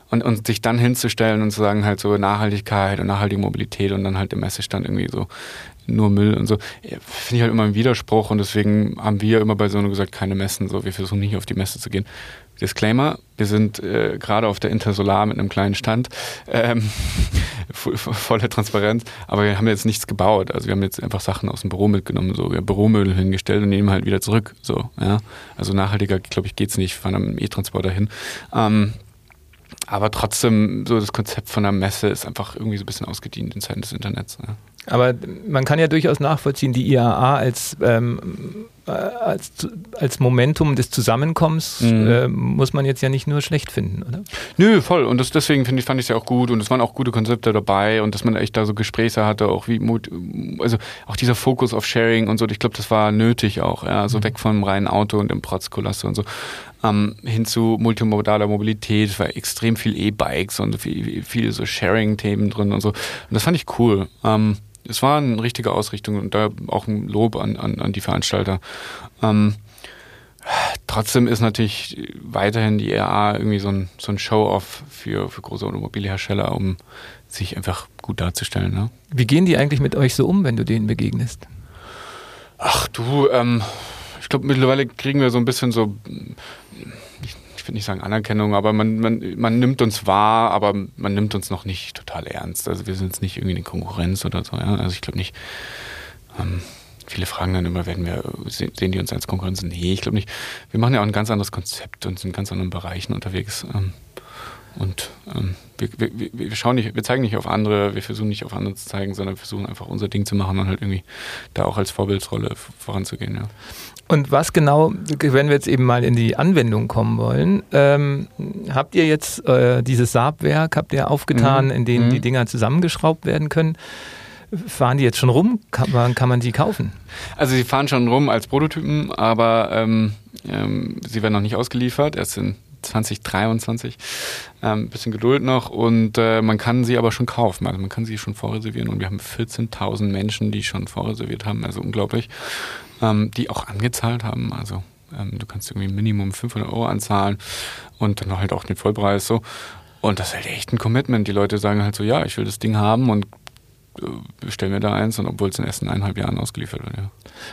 und, und sich dann hinzustellen und zu sagen, halt so Nachhaltigkeit und nachhaltige Mobilität und dann halt der Messestand irgendwie so, nur Müll und so. Finde ich halt immer ein Widerspruch und deswegen haben wir immer bei Sono gesagt, keine Messen, so wir versuchen nicht auf die Messe zu gehen. Disclaimer, wir sind äh, gerade auf der Intersolar mit einem kleinen Stand, ähm, voller Transparenz, aber wir haben jetzt nichts gebaut. Also wir haben jetzt einfach Sachen aus dem Büro mitgenommen, so wir haben Büromöbel hingestellt und nehmen halt wieder zurück. So, ja. Also nachhaltiger, glaube ich, geht es nicht, fahren am E-Transporter hin. Ähm, aber trotzdem, so das Konzept von der Messe ist einfach irgendwie so ein bisschen ausgedient in Zeiten des Internets. Ja. Aber man kann ja durchaus nachvollziehen, die IAA als, ähm, äh, als, als Momentum des Zusammenkommens mhm. äh, muss man jetzt ja nicht nur schlecht finden, oder? Nö, voll. Und das, deswegen ich, fand ich es ja auch gut und es waren auch gute Konzepte dabei und dass man echt da so Gespräche hatte, auch wie Mut, also auch dieser Fokus auf Sharing und so, ich glaube, das war nötig auch, ja, so mhm. weg vom reinen Auto und dem Protzkulasse und so. Ähm, hin zu multimodaler Mobilität, war extrem viel E-Bikes und viel, viel so Sharing-Themen drin und so. Und das fand ich cool. Ähm, es war eine richtige Ausrichtung und da auch ein Lob an, an, an die Veranstalter. Ähm, trotzdem ist natürlich weiterhin die RA irgendwie so ein, so ein Show-off für, für große Automobilhersteller, um sich einfach gut darzustellen. Ne? Wie gehen die eigentlich mit euch so um, wenn du denen begegnest? Ach du, ähm, glaube mittlerweile kriegen wir so ein bisschen so ich würde nicht sagen Anerkennung, aber man, man, man nimmt uns wahr, aber man nimmt uns noch nicht total ernst. Also wir sind jetzt nicht irgendwie eine Konkurrenz oder so. Ja? Also ich glaube nicht. Ähm, viele fragen dann immer, werden wir, sehen die uns als Konkurrenz? Nee, ich glaube nicht. Wir machen ja auch ein ganz anderes Konzept und sind in ganz anderen Bereichen unterwegs. Ähm, und ähm, wir, wir, wir, schauen nicht, wir zeigen nicht auf andere, wir versuchen nicht auf andere zu zeigen, sondern versuchen einfach unser Ding zu machen und halt irgendwie da auch als Vorbildsrolle voranzugehen. Ja. Und was genau, wenn wir jetzt eben mal in die Anwendung kommen wollen, ähm, habt ihr jetzt äh, dieses Saabwerk, habt ihr aufgetan, mhm. in dem mhm. die Dinger zusammengeschraubt werden können? Fahren die jetzt schon rum? Kann man, kann man die kaufen? Also sie fahren schon rum als Prototypen, aber ähm, ähm, sie werden noch nicht ausgeliefert, erst in 2023. Ein ähm, bisschen Geduld noch und äh, man kann sie aber schon kaufen. Also man kann sie schon vorreservieren und wir haben 14.000 Menschen, die schon vorreserviert haben, also unglaublich, ähm, die auch angezahlt haben. Also ähm, du kannst irgendwie Minimum 500 Euro anzahlen und dann halt auch den Vollpreis so. Und das ist halt echt ein Commitment. Die Leute sagen halt so, ja, ich will das Ding haben und bestellen wir da eins und obwohl es in den ersten eineinhalb Jahren ausgeliefert wird. Ja.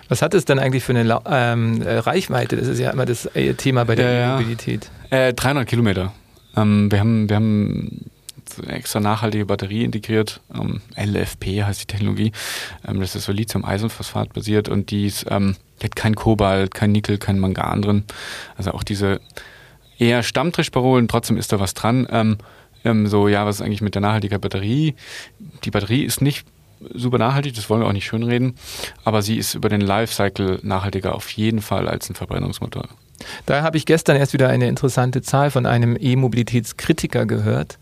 Was hat es denn eigentlich für eine ähm, äh, Reichweite? Das ist ja immer das äh, Thema bei der ja, Mobilität. Äh, 300 Kilometer. Ähm, wir haben, wir haben extra nachhaltige Batterie integriert. Ähm, LFP heißt die Technologie. Ähm, das ist so Lithium-Eisenphosphat basiert und die ist, ähm, hat kein Kobalt, kein Nickel, kein Mangan drin. Also auch diese eher Stammtischparolen, trotzdem ist da was dran. Ähm, ähm, so, ja, was ist eigentlich mit der nachhaltigen Batterie? Die Batterie ist nicht super nachhaltig, das wollen wir auch nicht schönreden, aber sie ist über den Lifecycle nachhaltiger auf jeden Fall als ein Verbrennungsmotor. Da habe ich gestern erst wieder eine interessante Zahl von einem E-Mobilitätskritiker gehört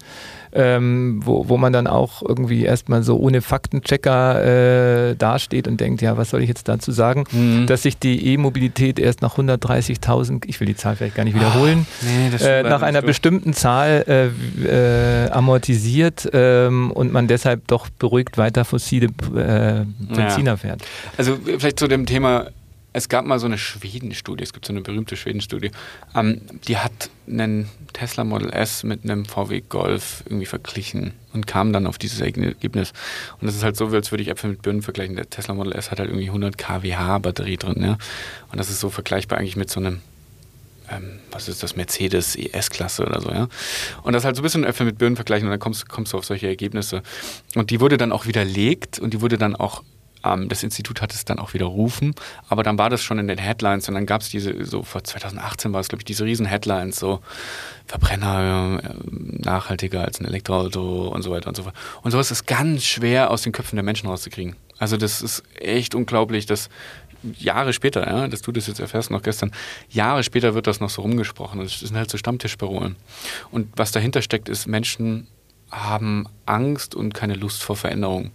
ähm, wo, wo man dann auch irgendwie erstmal so ohne Faktenchecker äh, dasteht und denkt, ja, was soll ich jetzt dazu sagen, mhm. dass sich die E-Mobilität erst nach 130.000, ich will die Zahl vielleicht gar nicht wiederholen, oh, nee, äh, nach einer bestimmten Zahl äh, äh, amortisiert ähm, und man deshalb doch beruhigt weiter fossile äh, Benziner ja. fährt. Also vielleicht zu dem Thema es gab mal so eine Schweden-Studie, es gibt so eine berühmte Schweden-Studie, ähm, die hat einen Tesla Model S mit einem VW Golf irgendwie verglichen und kam dann auf dieses Ergebnis. Und das ist halt so, als würde ich Äpfel mit Birnen vergleichen. Der Tesla Model S hat halt irgendwie 100 kWh Batterie drin, ja. Und das ist so vergleichbar eigentlich mit so einem ähm, was ist das, Mercedes ES-Klasse oder so, ja. Und das halt so ein bisschen Äpfel mit Birnen vergleichen und dann kommst, kommst du auf solche Ergebnisse. Und die wurde dann auch widerlegt und die wurde dann auch ähm, das Institut hat es dann auch widerrufen, aber dann war das schon in den Headlines und dann gab es diese, so vor 2018 war es, glaube ich, diese riesen Headlines, so Verbrenner äh, nachhaltiger als ein Elektroauto und so weiter und so fort. Und sowas ist ganz schwer aus den Köpfen der Menschen rauszukriegen. Also das ist echt unglaublich, dass Jahre später, ja, dass du das jetzt erfährst, noch gestern, Jahre später wird das noch so rumgesprochen. Das sind halt so Stammtischparolen. Und was dahinter steckt, ist, Menschen haben Angst und keine Lust vor Veränderung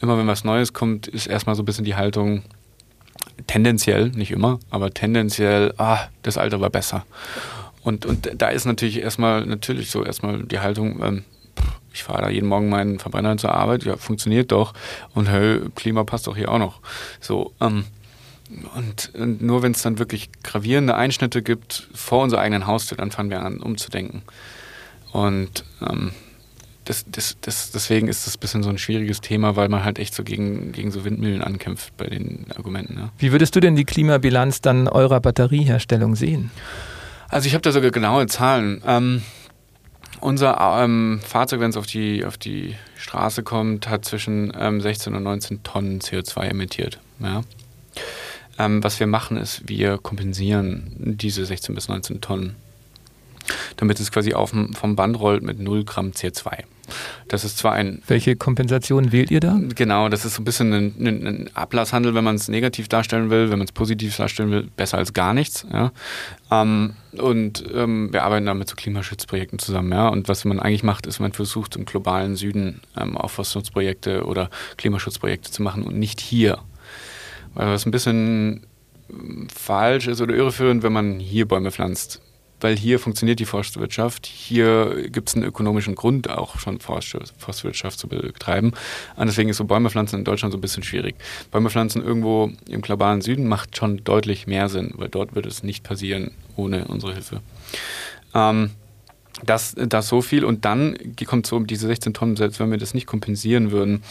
immer wenn was Neues kommt, ist erstmal so ein bisschen die Haltung, tendenziell, nicht immer, aber tendenziell, ah, das Alte war besser. Und, und da ist natürlich erstmal, natürlich so erstmal die Haltung, ähm, ich fahre da jeden Morgen meinen Verbrenner zur Arbeit, ja, funktioniert doch. Und hey, Klima passt doch hier auch noch. So, ähm, und, und, nur wenn es dann wirklich gravierende Einschnitte gibt vor unserer eigenen Haustür, dann fangen wir an, umzudenken. Und ähm, das, das, das, deswegen ist das ein bisschen so ein schwieriges Thema, weil man halt echt so gegen, gegen so Windmühlen ankämpft bei den Argumenten. Ne? Wie würdest du denn die Klimabilanz dann eurer Batterieherstellung sehen? Also ich habe da sogar genaue Zahlen. Ähm, unser ähm, Fahrzeug, wenn es auf die, auf die Straße kommt, hat zwischen ähm, 16 und 19 Tonnen CO2 emittiert. Ja? Ähm, was wir machen, ist, wir kompensieren diese 16 bis 19 Tonnen damit es quasi auf, vom Band rollt mit 0 Gramm CO2. Das ist zwar ein. Welche Kompensation wählt ihr da? Genau, das ist so ein bisschen ein, ein, ein Ablasshandel, wenn man es negativ darstellen will, wenn man es positiv darstellen will, besser als gar nichts. Ja. Ähm, und ähm, wir arbeiten da mit so Klimaschutzprojekten zusammen. Ja. Und was man eigentlich macht, ist, man versucht im globalen Süden ähm, Aufforstungsprojekte oder Klimaschutzprojekte zu machen und nicht hier. Weil was ein bisschen falsch ist oder irreführend, wenn man hier Bäume pflanzt weil hier funktioniert die Forstwirtschaft. Hier gibt es einen ökonomischen Grund, auch schon Forstwirtschaft zu betreiben. Und deswegen ist so Bäume pflanzen in Deutschland so ein bisschen schwierig. Bäume pflanzen irgendwo im globalen Süden macht schon deutlich mehr Sinn, weil dort wird es nicht passieren ohne unsere Hilfe. Ähm, Das, das so viel und dann kommt so um diese 16 Tonnen, selbst wenn wir das nicht kompensieren würden,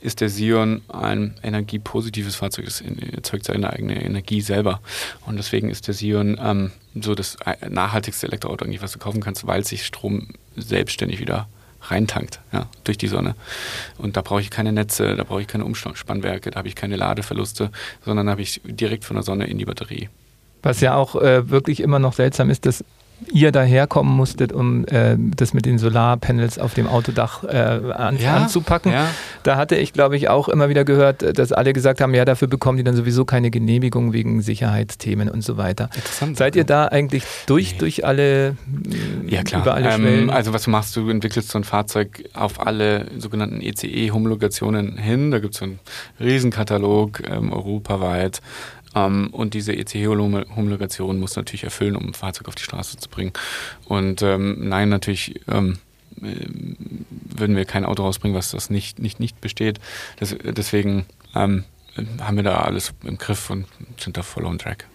ist der Sion ein energiepositives Fahrzeug, es erzeugt seine eigene Energie selber. Und deswegen ist der Sion ähm, so das nachhaltigste Elektroauto eigentlich, was du kaufen kannst, weil sich Strom selbstständig wieder reintankt, ja, durch die Sonne. Und da brauche ich keine Netze, da brauche ich keine Umspannwerke, da habe ich keine Ladeverluste, sondern habe ich direkt von der Sonne in die Batterie. Was ja auch äh, wirklich immer noch seltsam ist, dass ihr daherkommen musstet, um äh, das mit den Solarpanels auf dem Autodach äh, an, ja, anzupacken. Ja. Da hatte ich, glaube ich, auch immer wieder gehört, dass alle gesagt haben, ja, dafür bekommen die dann sowieso keine Genehmigung wegen Sicherheitsthemen und so weiter. Seid ihr da eigentlich durch, nee. durch alle, ja, klar. über alle ähm, Also was du machst, du entwickelst so ein Fahrzeug auf alle sogenannten ECE-Homologationen hin. Da gibt es so einen Riesenkatalog ähm, europaweit. Ähm, und diese ECE-Homologation muss natürlich erfüllen, um ein Fahrzeug auf die Straße zu bringen. Und ähm, nein, natürlich ähm, äh, würden wir kein Auto rausbringen, was das nicht, nicht, nicht besteht. Das, deswegen ähm, haben wir da alles im Griff und sind da voll on track.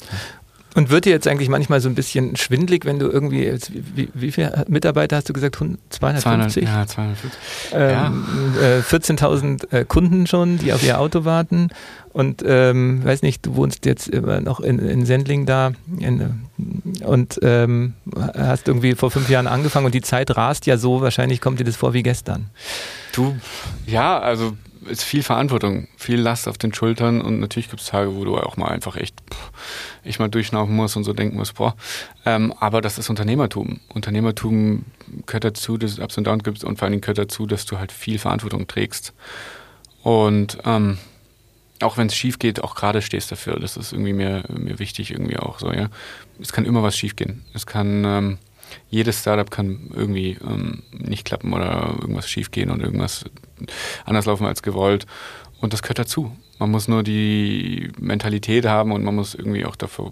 Und wird dir jetzt eigentlich manchmal so ein bisschen schwindlig, wenn du irgendwie, wie, wie viele Mitarbeiter hast du gesagt? 250? 200, ja, 250. Ähm, ja. Äh, 14.000 äh, Kunden schon, die auf ihr Auto warten. Und ähm, weiß nicht, du wohnst jetzt immer noch in, in Sendling da in, und ähm, hast irgendwie vor fünf Jahren angefangen und die Zeit rast ja so, wahrscheinlich kommt dir das vor wie gestern. Du, ja, also ist viel Verantwortung, viel Last auf den Schultern und natürlich gibt es Tage, wo du auch mal einfach echt, pff, ich mal durchschnaufen muss und so denken muss, boah. Ähm, aber das ist Unternehmertum. Unternehmertum gehört dazu, dass es Ups und Downs gibt und vor allen Dingen gehört dazu, dass du halt viel Verantwortung trägst. Und ähm, auch wenn es schief geht, auch gerade stehst dafür. Das ist irgendwie mir, mir wichtig, irgendwie auch so, ja. Es kann immer was schief gehen. Es kann, ähm, jedes Startup kann irgendwie ähm, nicht klappen oder irgendwas schief gehen und irgendwas anders laufen als gewollt. Und das gehört dazu. Man muss nur die Mentalität haben und man muss irgendwie auch dafür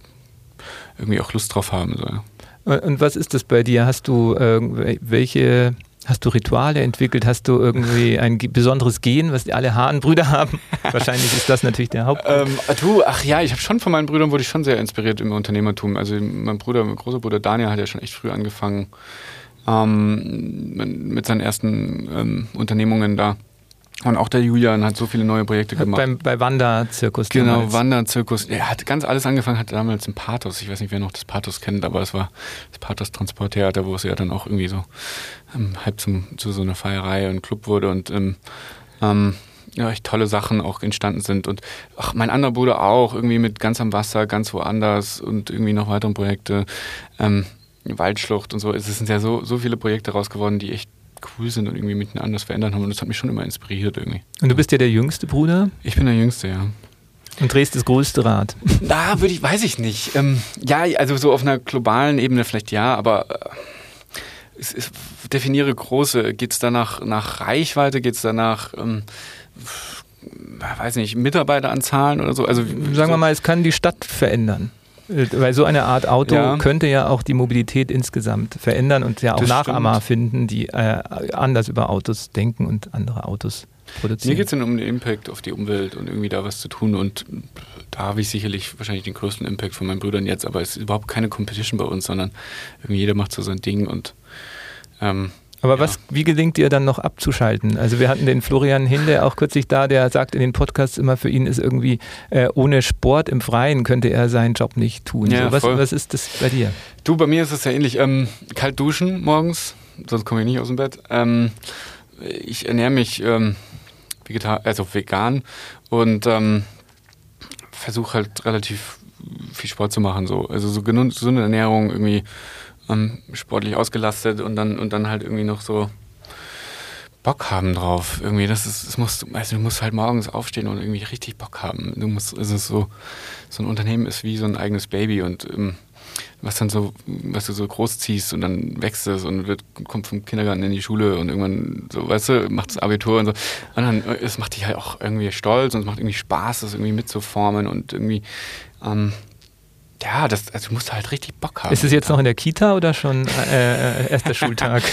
irgendwie auch Lust drauf haben. So. Und was ist das bei dir? Hast du äh, welche Hast du Rituale entwickelt? Hast du irgendwie ein besonderes Gen, was alle Hahnbrüder haben? Wahrscheinlich ist das natürlich der Haupt. Ähm, du, ach ja, ich habe schon von meinen Brüdern wurde ich schon sehr inspiriert im Unternehmertum. Also mein Bruder, mein großer Bruder Daniel hat ja schon echt früh angefangen ähm, mit seinen ersten ähm, Unternehmungen da. Und auch der Julian hat so viele neue Projekte gemacht. Beim, bei Wanderzirkus. Genau, Wanderzirkus. Er hat ganz alles angefangen, hat damals ein Pathos. Ich weiß nicht, wer noch das Pathos kennt, aber es war das Pathos Transporttheater, wo es ja dann auch irgendwie so ähm, halb zum, zu so einer Feierei und Club wurde und ähm, ähm, ja, echt tolle Sachen auch entstanden sind. Und ach, mein anderer Bruder auch, irgendwie mit ganz am Wasser, ganz woanders und irgendwie noch weitere Projekte. Ähm, Waldschlucht und so. Es sind ja so, so viele Projekte raus geworden, die echt cool sind und irgendwie miteinander das verändert haben. Und das hat mich schon immer inspiriert irgendwie. Und du bist ja der jüngste Bruder? Ich bin der Jüngste, ja. Und drehst das größte Rad? Na, würde ich, weiß ich nicht. Ähm, ja, also so auf einer globalen Ebene vielleicht ja, aber äh, es, es, definiere große. Geht es danach nach Reichweite? Geht es danach, ähm, weiß nicht, Mitarbeiteranzahlen oder so? Also sagen so. wir mal, es kann die Stadt verändern. Äh, weil so eine Art Auto ja. könnte ja auch die Mobilität insgesamt verändern und ja auch das Nachahmer stimmt. finden, die äh, anders über Autos denken und andere Autos produzieren. Mir geht es dann um den Impact auf die Umwelt und irgendwie da was zu tun und da habe ich sicherlich wahrscheinlich den größten Impact von meinen Brüdern jetzt, aber es ist überhaupt keine Competition bei uns, sondern irgendwie jeder macht so sein Ding und ähm, aber ja. was, wie gelingt dir dann noch abzuschalten? Also wir hatten den Florian Hinde auch kürzlich da, der sagt in den Podcasts immer, für ihn ist irgendwie äh, ohne Sport im Freien könnte er seinen Job nicht tun. Ja, so, was, was, ist das bei dir? Du, bei mir ist es ja ähnlich. Ähm, kalt duschen morgens, sonst komme ich nicht aus dem Bett. Ähm, ich ernähre mich ähm, vegetar also vegan und ähm, versuche halt relativ viel Sport zu machen. So. Also so gesunde Ernährung irgendwie ähm, sportlich ausgelastet und dann, und dann halt irgendwie noch so Bock haben drauf. Irgendwie, das ist, das musst du, also du musst halt morgens aufstehen und irgendwie richtig Bock haben. Du musst, es ist so, so ein Unternehmen ist wie so ein eigenes Baby und ähm, was dann so, was du so groß ziehst und dann wächst es und wird, kommt vom Kindergarten in die Schule und irgendwann so, weißt du, macht das Abitur und so. Und dann, äh, es macht dich halt auch irgendwie stolz und es macht irgendwie Spaß, das irgendwie mitzuformen und irgendwie, ähm, ja, das, also du musst halt richtig Bock haben. Ist es jetzt noch in der Kita oder schon äh, äh erster Schultag?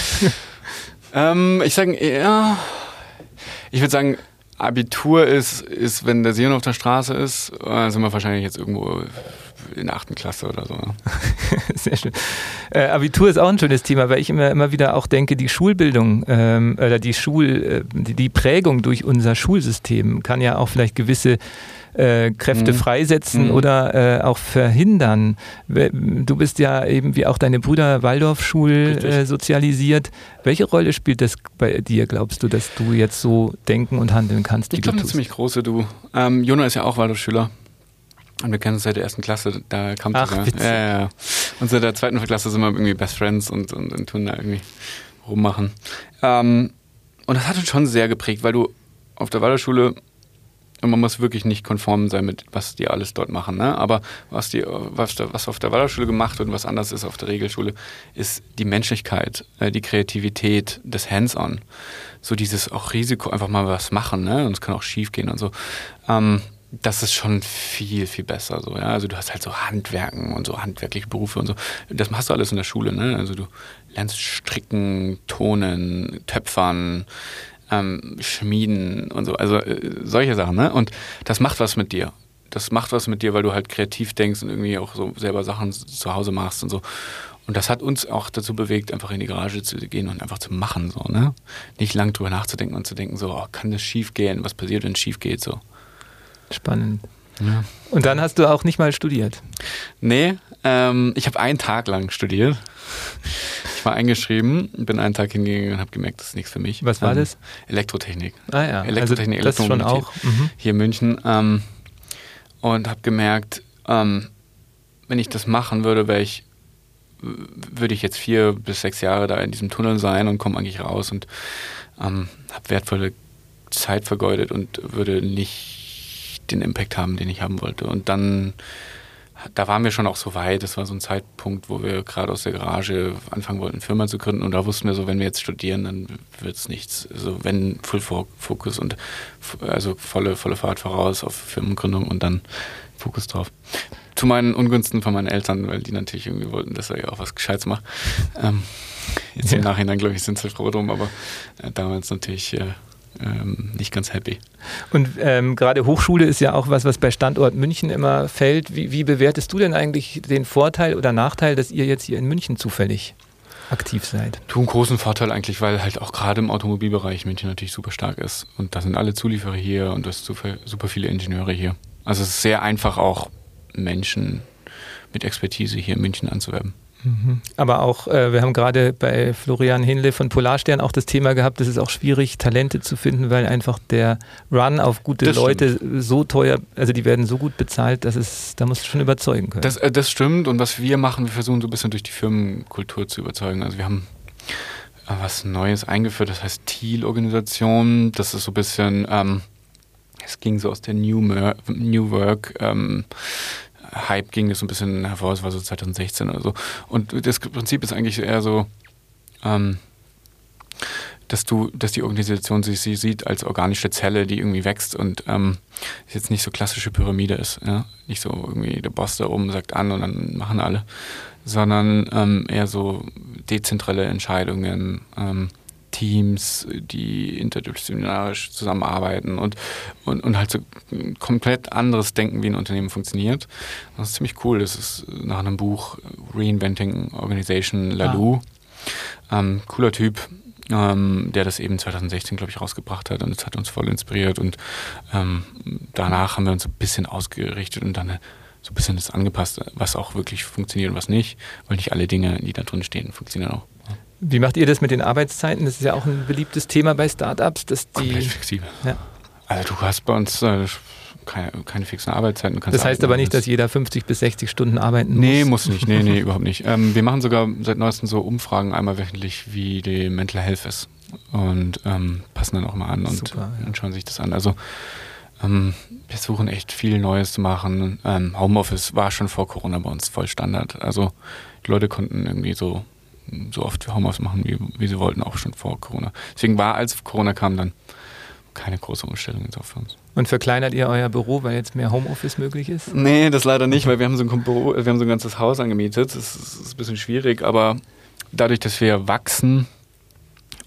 ähm, ich sage, ja, ich würde sagen, Abitur ist, ist, wenn der Sion auf der Straße ist, äh, sind wir wahrscheinlich jetzt irgendwo in der achten Klasse oder so. Ne? Sehr schön. Äh, Abitur ist auch ein schönes Thema, weil ich immer, immer wieder auch denke, die Schulbildung ähm, oder die Schul, äh, die, die Prägung durch unser Schulsystem kann ja auch vielleicht gewisse äh, Kräfte mhm. freisetzen mhm. oder äh, auch verhindern. Du bist ja eben wie auch deine Brüder Waldorfschul äh, sozialisiert. Welche Rolle spielt das bei dir, glaubst du, dass du jetzt so denken und handeln kannst? Ich glaube, eine ziemlich große, du. Ähm, Jona ist ja auch Waldorfschüler. Und wir kennen uns seit der ersten Klasse, da kam Ach, ja. ja, ja. Und seit der zweiten Klasse sind wir irgendwie Best Friends und, und, und tun da irgendwie rummachen. Ähm, und das hat uns schon sehr geprägt, weil du auf der Waldorfschule man muss wirklich nicht konform sein mit, was die alles dort machen. Ne? Aber was, die, was, was auf der Waldorfschule gemacht wird und was anders ist auf der Regelschule, ist die Menschlichkeit, äh, die Kreativität, das Hands-on. So dieses auch Risiko, einfach mal was machen. Ne? Und es kann auch schief gehen und so. Ähm, das ist schon viel, viel besser. So, ja? Also du hast halt so Handwerken und so handwerkliche Berufe und so. Das machst du alles in der Schule. Ne? Also du lernst stricken, tonen, töpfern, ähm, Schmieden und so. Also äh, solche Sachen, ne? Und das macht was mit dir. Das macht was mit dir, weil du halt kreativ denkst und irgendwie auch so selber Sachen zu Hause machst und so. Und das hat uns auch dazu bewegt, einfach in die Garage zu gehen und einfach zu machen, so, ne? Nicht lang drüber nachzudenken und zu denken, so, oh, kann das schief gehen? Was passiert, wenn es schief geht, so. Spannend. Ja. Und dann hast du auch nicht mal studiert? Nee, ähm, ich habe einen Tag lang studiert. Ich war eingeschrieben, bin einen Tag hingegangen und habe gemerkt, das ist nichts für mich. Was war ähm, das? Elektrotechnik. Ah ja, Elektrotechnik, also das schon auch. Mhm. Hier in München. Ähm, und habe gemerkt, ähm, wenn ich das machen würde, wäre ich würde ich jetzt vier bis sechs Jahre da in diesem Tunnel sein und komme eigentlich raus und ähm, habe wertvolle Zeit vergeudet und würde nicht den Impact haben, den ich haben wollte. Und dann da waren wir schon auch so weit. Das war so ein Zeitpunkt, wo wir gerade aus der Garage anfangen wollten, Firma zu gründen. Und da wussten wir so, wenn wir jetzt studieren, dann wird es nichts. Also wenn Full Focus und also volle, volle Fahrt voraus auf Firmengründung und dann Fokus drauf. Zu meinen Ungunsten von meinen Eltern, weil die natürlich irgendwie wollten, dass er ja auch was Gescheites macht. Ähm, jetzt ja. im Nachhinein, glaube ich, sind sie froh drum, aber äh, damals natürlich äh, ähm, nicht ganz happy. Und ähm, gerade Hochschule ist ja auch was, was bei Standort München immer fällt. Wie, wie bewertest du denn eigentlich den Vorteil oder Nachteil, dass ihr jetzt hier in München zufällig aktiv seid? Du einen großen Vorteil eigentlich, weil halt auch gerade im Automobilbereich München natürlich super stark ist. Und da sind alle Zulieferer hier und du hast super, super viele Ingenieure hier. Also es ist sehr einfach auch Menschen mit Expertise hier in München anzuwerben. Aber auch, äh, wir haben gerade bei Florian Hinle von Polarstern auch das Thema gehabt, es ist auch schwierig, Talente zu finden, weil einfach der Run auf gute das Leute stimmt. so teuer, also die werden so gut bezahlt, dass es, da musst du schon überzeugen können. Das, äh, das stimmt und was wir machen, wir versuchen so ein bisschen durch die Firmenkultur zu überzeugen. Also wir haben äh, was Neues eingeführt, das heißt Thiel-Organisation. Das ist so ein bisschen, ähm, es ging so aus der New, Mer New Work ähm, Hype ging das so ein bisschen hervor, es war so 2016 oder so. Und das Prinzip ist eigentlich eher so, ähm, dass du, dass die Organisation sich sie sieht als organische Zelle, die irgendwie wächst und ähm, jetzt nicht so klassische Pyramide ist, ja? nicht so irgendwie der Boss da oben sagt an und dann machen alle, sondern ähm, eher so dezentrale Entscheidungen, ähm, Teams, die interdisziplinarisch zusammenarbeiten und, und, und halt so ein komplett anderes Denken, wie ein Unternehmen funktioniert. Das ist ziemlich cool. Das ist nach einem Buch Reinventing Organization Lalou. Ah. Ähm, cooler Typ, ähm, der das eben 2016, glaube ich, rausgebracht hat und das hat uns voll inspiriert und ähm, danach haben wir uns ein bisschen ausgerichtet und dann so ein bisschen das angepasst, was auch wirklich funktioniert und was nicht, weil nicht alle Dinge, die da drin stehen, funktionieren auch. Wie macht ihr das mit den Arbeitszeiten? Das ist ja auch ein beliebtes Thema bei Startups, dass die. Komplett flexibel. Ja. Also du hast bei uns äh, keine, keine fixen Arbeitszeiten. das heißt aber nicht, dass jeder 50 bis 60 Stunden arbeiten muss? Nee, muss nicht. Nee, nee, überhaupt nicht. Ähm, wir machen sogar seit neuestem so Umfragen einmal wöchentlich, wie die Mental Health ist. Und ähm, passen dann auch mal an und, Super, ja. und schauen sich das an. Also ähm, wir versuchen echt viel Neues zu machen. Ähm, Homeoffice war schon vor Corona bei uns voll Standard. Also die Leute konnten irgendwie so so oft Homeoffice machen, wie, wie sie wollten, auch schon vor Corona. Deswegen war, als Corona kam, dann keine große Umstellung insofern. Und verkleinert ihr euer Büro, weil jetzt mehr Homeoffice möglich ist? Nee, das leider nicht, weil wir haben so ein, Büro, wir haben so ein ganzes Haus angemietet. Das ist, ist ein bisschen schwierig, aber dadurch, dass wir wachsen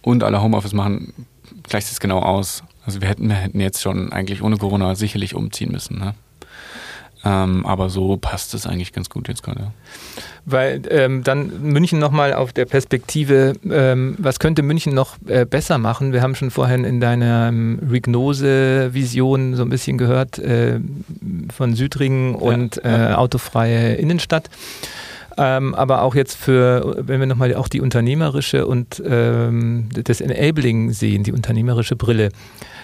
und alle Homeoffice machen, gleicht es genau aus. Also wir hätten, wir hätten jetzt schon eigentlich ohne Corona sicherlich umziehen müssen. Ne? Ähm, aber so passt es eigentlich ganz gut jetzt gerade. Weil ähm, dann München nochmal auf der Perspektive, ähm, was könnte München noch äh, besser machen? Wir haben schon vorhin in deiner ähm, Regnose-Vision so ein bisschen gehört äh, von Südringen und ja. äh, autofreie Innenstadt. Ähm, aber auch jetzt für, wenn wir nochmal auch die unternehmerische und ähm, das Enabling sehen, die unternehmerische Brille.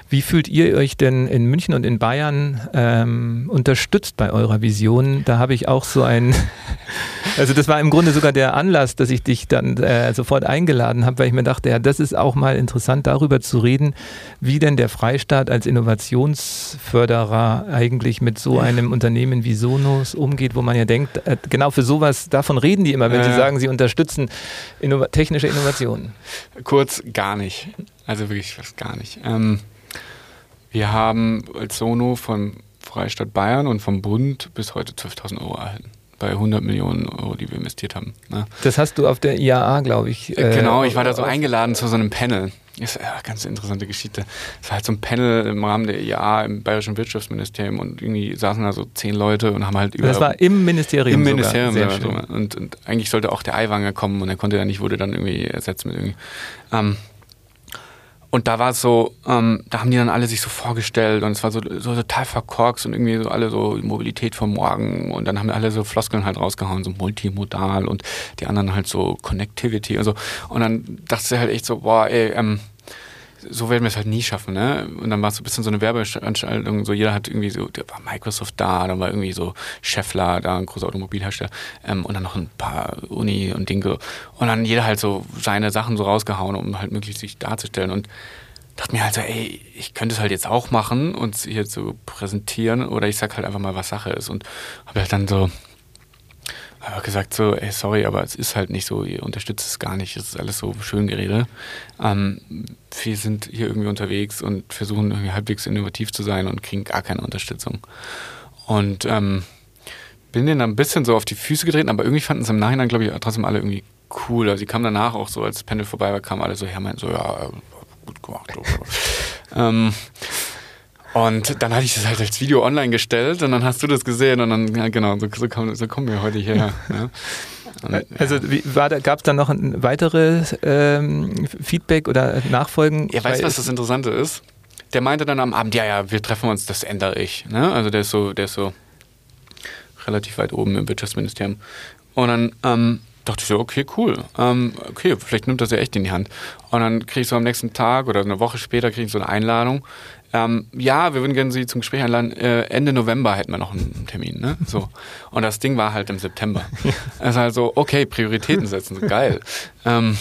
Wie fühlt ihr euch denn in München und in Bayern ähm, unterstützt bei eurer Vision? Da habe ich auch so ein, also das war im Grunde sogar der Anlass, dass ich dich dann äh, sofort eingeladen habe, weil ich mir dachte, ja, das ist auch mal interessant, darüber zu reden, wie denn der Freistaat als Innovationsförderer eigentlich mit so einem Unternehmen wie Sonos umgeht, wo man ja denkt, äh, genau für sowas, davon reden die immer, wenn sie sagen, sie unterstützen innov technische Innovationen. Kurz gar nicht. Also wirklich fast gar nicht. Ähm wir haben als Sono vom Freistaat Bayern und vom Bund bis heute 12.000 Euro erhalten. Bei 100 Millionen Euro, die wir investiert haben. Ne? Das hast du auf der IAA, glaube ich. Äh, genau, ich war da so eingeladen zu so einem Panel. Das ist eine ganz interessante Geschichte. Es war halt so ein Panel im Rahmen der IAA im Bayerischen Wirtschaftsministerium und irgendwie saßen da so zehn Leute und haben halt über. Das war im Ministerium. Im Ministerium, Sehr schön. Und, und, eigentlich sollte auch der Eiwanger kommen und er konnte ja nicht, wurde dann irgendwie ersetzt mit irgendwie. Ähm, und da war es so, ähm, da haben die dann alle sich so vorgestellt und es war so, so total verkorkst und irgendwie so alle so Mobilität vom Morgen und dann haben alle so Floskeln halt rausgehauen, so multimodal und die anderen halt so Connectivity und so. Und dann dachte ich halt echt so, boah, ey, ähm, so werden wir es halt nie schaffen, ne? Und dann war es so ein bisschen so eine Werbeanstaltung, so jeder hat irgendwie so, da war Microsoft da, dann war irgendwie so Scheffler da, ein großer Automobilhersteller, ähm, und dann noch ein paar Uni und Dinge. Und dann jeder halt so seine Sachen so rausgehauen, um halt möglichst sich darzustellen. Und dachte mir halt so, ey, ich könnte es halt jetzt auch machen und hier so präsentieren, oder ich sag halt einfach mal, was Sache ist. Und habe halt dann so habe gesagt so, ey, sorry, aber es ist halt nicht so, ihr unterstützt es gar nicht, es ist alles so schön Gerede. Ähm, wir sind hier irgendwie unterwegs und versuchen irgendwie halbwegs innovativ zu sein und kriegen gar keine Unterstützung. Und ähm, bin denen dann ein bisschen so auf die Füße getreten, aber irgendwie fanden es im Nachhinein, glaube ich, trotzdem alle irgendwie cool. Also sie kamen danach auch so, als das Panel vorbei war, kamen alle so her, meinten so, ja, gut gemacht. ähm, und dann hatte ich das halt als Video online gestellt und dann hast du das gesehen und dann, ja genau, so, so, kommen, so kommen wir heute hierher. ja. Und, also gab es dann noch ein weiteres ähm, Feedback oder Nachfolgen? Ja, weißt du, was das Interessante ist? Der meinte dann am Abend, ja, ja, wir treffen uns, das ändere ich. Ne? Also der ist so, der ist so relativ weit oben im Wirtschaftsministerium. Und dann ähm, dachte ich so, okay, cool. Ähm, okay, vielleicht nimmt das ja echt in die Hand. Und dann kriege ich so am nächsten Tag oder eine Woche später kriege ich so eine Einladung ähm, ja, wir würden gerne Sie zum Gespräch einladen. Äh, Ende November hätten wir noch einen Termin. Ne? So. Und das Ding war halt im September. Also halt so, okay, Prioritäten setzen, geil. Ähm,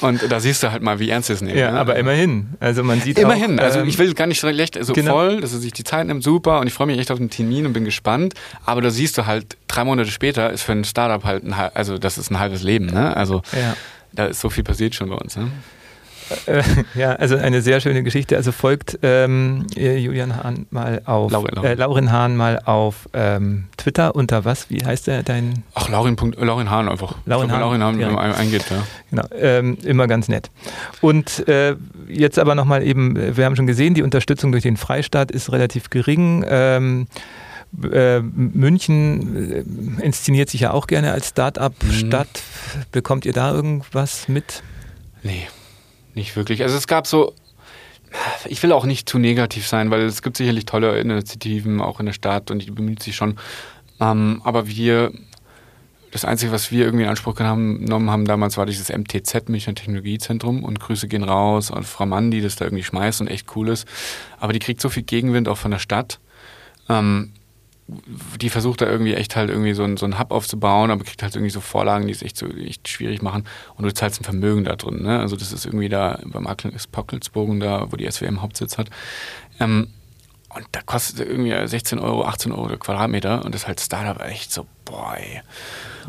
und da siehst du halt mal, wie ernst es nehmen. Ja, ne? aber immerhin. Also man sieht Immerhin. Auch, also ähm, ich will gar nicht schlecht, also genau. voll, dass er sich die Zeit nimmt, super. Und ich freue mich echt auf den Termin und bin gespannt. Aber da siehst du halt, drei Monate später ist für ein Startup halt ein, also das ist ein halbes Leben. Ne? Also ja. da ist so viel passiert schon bei uns. Ne? Äh, ja, also eine sehr schöne Geschichte. Also folgt ähm, Julian Hahn mal auf Laurin, Laurin. Äh, Laurin Hahn mal auf ähm, Twitter unter was? Wie heißt der dein? Ach, Laurin, Laurin Hahn einfach. Laurin glaub, Hahn, Laurin Hahn ja. eingeht, ja. Genau, ähm, immer ganz nett. Und äh, jetzt aber nochmal eben, wir haben schon gesehen, die Unterstützung durch den Freistaat ist relativ gering. Ähm, äh, München äh, inszeniert sich ja auch gerne als Start-up-Stadt. Mhm. Bekommt ihr da irgendwas mit? Nee, nicht wirklich. Also es gab so, ich will auch nicht zu negativ sein, weil es gibt sicherlich tolle Initiativen auch in der Stadt und die bemüht sich schon. Ähm, aber wir, das Einzige, was wir irgendwie in Anspruch genommen haben damals, war dieses MTZ, Münchner Technologiezentrum. Und Grüße gehen raus an die das da irgendwie schmeißt und echt cool ist. Aber die kriegt so viel Gegenwind auch von der Stadt. Ähm, die versucht da irgendwie echt halt irgendwie so ein, so Hub aufzubauen, aber kriegt halt irgendwie so Vorlagen, die es echt so echt schwierig machen und du zahlst ein Vermögen da drin. Ne? Also das ist irgendwie da beim Pockelsbogen da, wo die SWM Hauptsitz hat. Ähm, und da kostet irgendwie 16 Euro, 18 Euro der Quadratmeter und das ist halt Startup echt so, boy.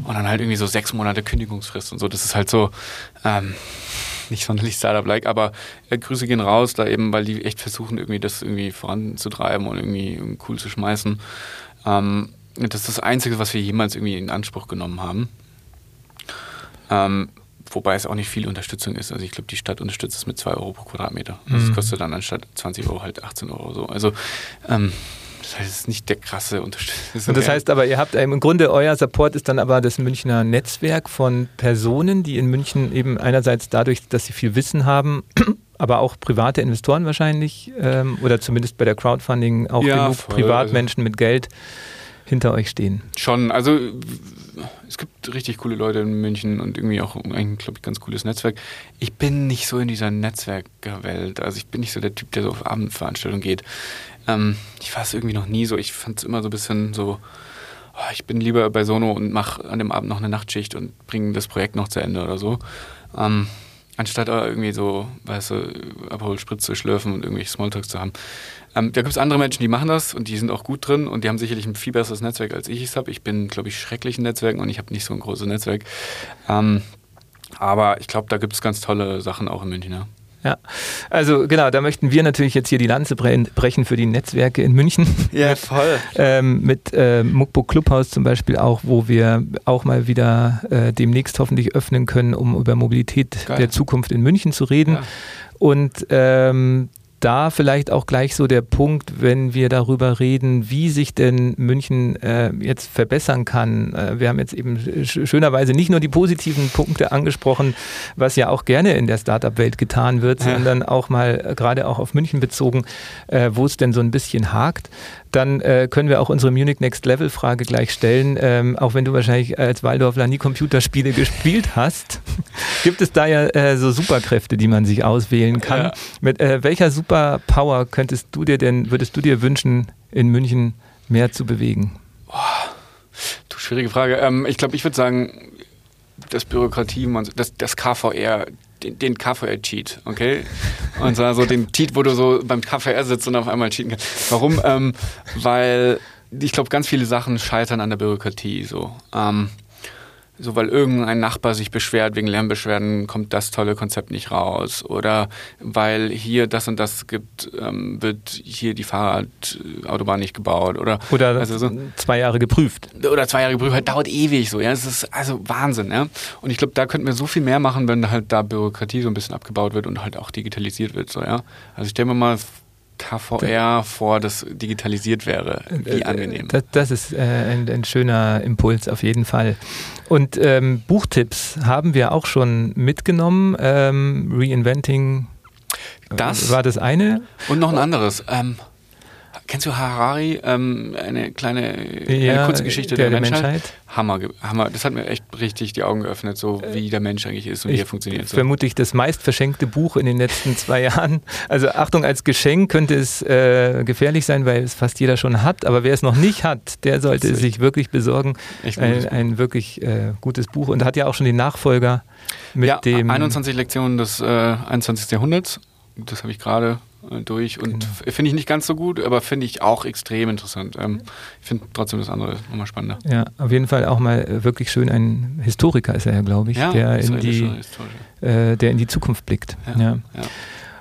Und dann halt irgendwie so sechs Monate Kündigungsfrist und so. Das ist halt so ähm, nicht sonderlich Startup-like, aber äh, Grüße gehen raus, da eben, weil die echt versuchen, irgendwie das irgendwie voranzutreiben und irgendwie cool zu schmeißen. Ähm, das ist das Einzige, was wir jemals irgendwie in Anspruch genommen haben. Ähm, wobei es auch nicht viel Unterstützung ist. Also ich glaube, die Stadt unterstützt es mit 2 Euro pro Quadratmeter. Mhm. Das kostet dann anstatt 20 Euro halt 18 Euro so. Also ähm, das ist nicht der krasse Unterschied. Das und das heißt aber, ihr habt im Grunde euer Support ist dann aber das Münchner Netzwerk von Personen, die in München eben einerseits dadurch, dass sie viel Wissen haben, aber auch private Investoren wahrscheinlich ähm, oder zumindest bei der Crowdfunding auch ja, genug voll, Privatmenschen also. mit Geld hinter euch stehen. Schon, also es gibt richtig coole Leute in München und irgendwie auch ein, glaube ich, ganz cooles Netzwerk. Ich bin nicht so in dieser Netzwerkwelt. Also ich bin nicht so der Typ, der so auf Abendveranstaltungen geht. Ähm, ich war es irgendwie noch nie so. Ich fand es immer so ein bisschen so, oh, ich bin lieber bei Sono und mache an dem Abend noch eine Nachtschicht und bringe das Projekt noch zu Ende oder so. Ähm, anstatt irgendwie so, weißt du, Aperol Spritz zu schlürfen und irgendwelche Smalltalks zu haben. Ähm, da gibt es andere Menschen, die machen das und die sind auch gut drin und die haben sicherlich ein viel besseres Netzwerk, als ich es habe. Ich bin, glaube ich, schrecklich in Netzwerken und ich habe nicht so ein großes Netzwerk. Ähm, aber ich glaube, da gibt es ganz tolle Sachen auch in München. Ja. Ja, also genau, da möchten wir natürlich jetzt hier die Lanze brechen für die Netzwerke in München. Ja, voll. ähm, mit äh, Muckbook Clubhaus zum Beispiel auch, wo wir auch mal wieder äh, demnächst hoffentlich öffnen können, um über Mobilität Geil. der Zukunft in München zu reden. Ja. Und ähm, da vielleicht auch gleich so der Punkt, wenn wir darüber reden, wie sich denn München äh, jetzt verbessern kann. Äh, wir haben jetzt eben schönerweise nicht nur die positiven Punkte angesprochen, was ja auch gerne in der Startup-Welt getan wird, ja. sondern auch mal äh, gerade auch auf München bezogen, äh, wo es denn so ein bisschen hakt dann äh, können wir auch unsere Munich Next Level Frage gleich stellen. Ähm, auch wenn du wahrscheinlich als Waldorfler nie Computerspiele gespielt hast, gibt es da ja äh, so Superkräfte, die man sich auswählen kann. Ja. Mit äh, welcher Superpower könntest du dir denn, würdest du dir wünschen, in München mehr zu bewegen? Boah, du, schwierige Frage. Ähm, ich glaube, ich würde sagen, das Bürokratie, das, das KVR, den, den KVR-Cheat, okay? Und zwar so den Cheat, wo du so beim KVR sitzt und auf einmal cheaten kannst. Warum? Ähm, weil ich glaube, ganz viele Sachen scheitern an der Bürokratie. So. Ähm, so weil irgendein Nachbar sich beschwert wegen Lärmbeschwerden, kommt das tolle Konzept nicht raus. Oder weil hier das und das gibt, ähm, wird hier die Fahrradautobahn nicht gebaut. Oder, oder also so, zwei Jahre geprüft. Oder zwei Jahre geprüft, halt dauert ewig so. Ja, es ist also Wahnsinn. Ja? Und ich glaube, da könnten wir so viel mehr machen, wenn halt da Bürokratie so ein bisschen abgebaut wird und halt auch digitalisiert wird. So, ja? Also ich stelle mir mal KVR vor, das digitalisiert wäre. Wie äh, angenehm. Das, das ist äh, ein, ein, schöner Impuls auf jeden Fall. Und ähm, Buchtipps haben wir auch schon mitgenommen. Ähm, Reinventing das war das eine. Und noch ein anderes. Ähm, Kennst du Harari? Ähm, eine kleine ja, eine kurze Geschichte der, der, Menschheit. Menschheit. Hammer, Hammer. Das hat mir echt richtig die Augen geöffnet, so wie der Mensch eigentlich ist und ich, wie er funktioniert. So. Vermutlich das meist verschenkte Buch in den letzten zwei Jahren. Also Achtung, als Geschenk könnte es äh, gefährlich sein, weil es fast jeder schon hat. Aber wer es noch nicht hat, der sollte es sich wirklich besorgen. Ein, ein, wirklich äh, gutes Buch und hat ja auch schon den Nachfolger mit ja, dem 21 Lektionen des äh, 21. Jahrhunderts. Das habe ich gerade äh, durch und genau. finde ich nicht ganz so gut, aber finde ich auch extrem interessant. Ähm, ich finde trotzdem das andere nochmal spannender. Ja, auf jeden Fall auch mal äh, wirklich schön. Ein Historiker ist er ja, glaube ich, ja, der, in die, äh, der in die Zukunft blickt. ja. ja.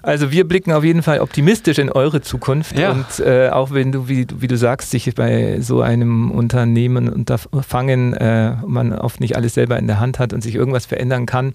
Also wir blicken auf jeden Fall optimistisch in eure Zukunft ja. und äh, auch wenn du, wie, wie, du sagst, sich bei so einem Unternehmen Unterfangen äh, man oft nicht alles selber in der Hand hat und sich irgendwas verändern kann,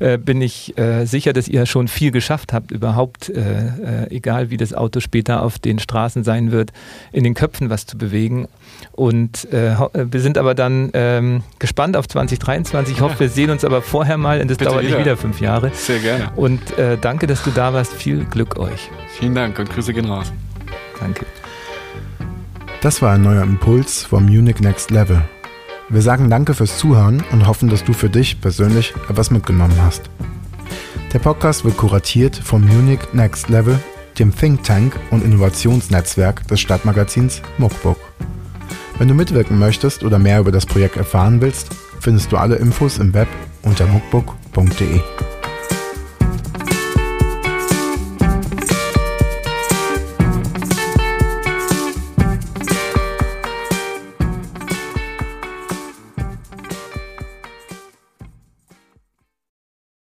ja, äh, bin ich äh, sicher, dass ihr schon viel geschafft habt, überhaupt, äh, äh, egal wie das Auto später auf den Straßen sein wird, in den Köpfen was zu bewegen. Und wir sind aber dann ähm, gespannt auf 2023. Ich hoffe, wir sehen uns aber vorher mal und das Bitte dauert wieder. nicht wieder fünf Jahre. Sehr gerne. Und danke, dass du da warst warst. Viel Glück euch. Vielen Dank und Grüße gehen raus. Danke. Das war ein neuer Impuls vom Munich Next Level. Wir sagen danke fürs Zuhören und hoffen, dass du für dich persönlich etwas mitgenommen hast. Der Podcast wird kuratiert vom Munich Next Level, dem Think Tank und Innovationsnetzwerk des Stadtmagazins Muckbook. Wenn du mitwirken möchtest oder mehr über das Projekt erfahren willst, findest du alle Infos im Web unter muckbook.de.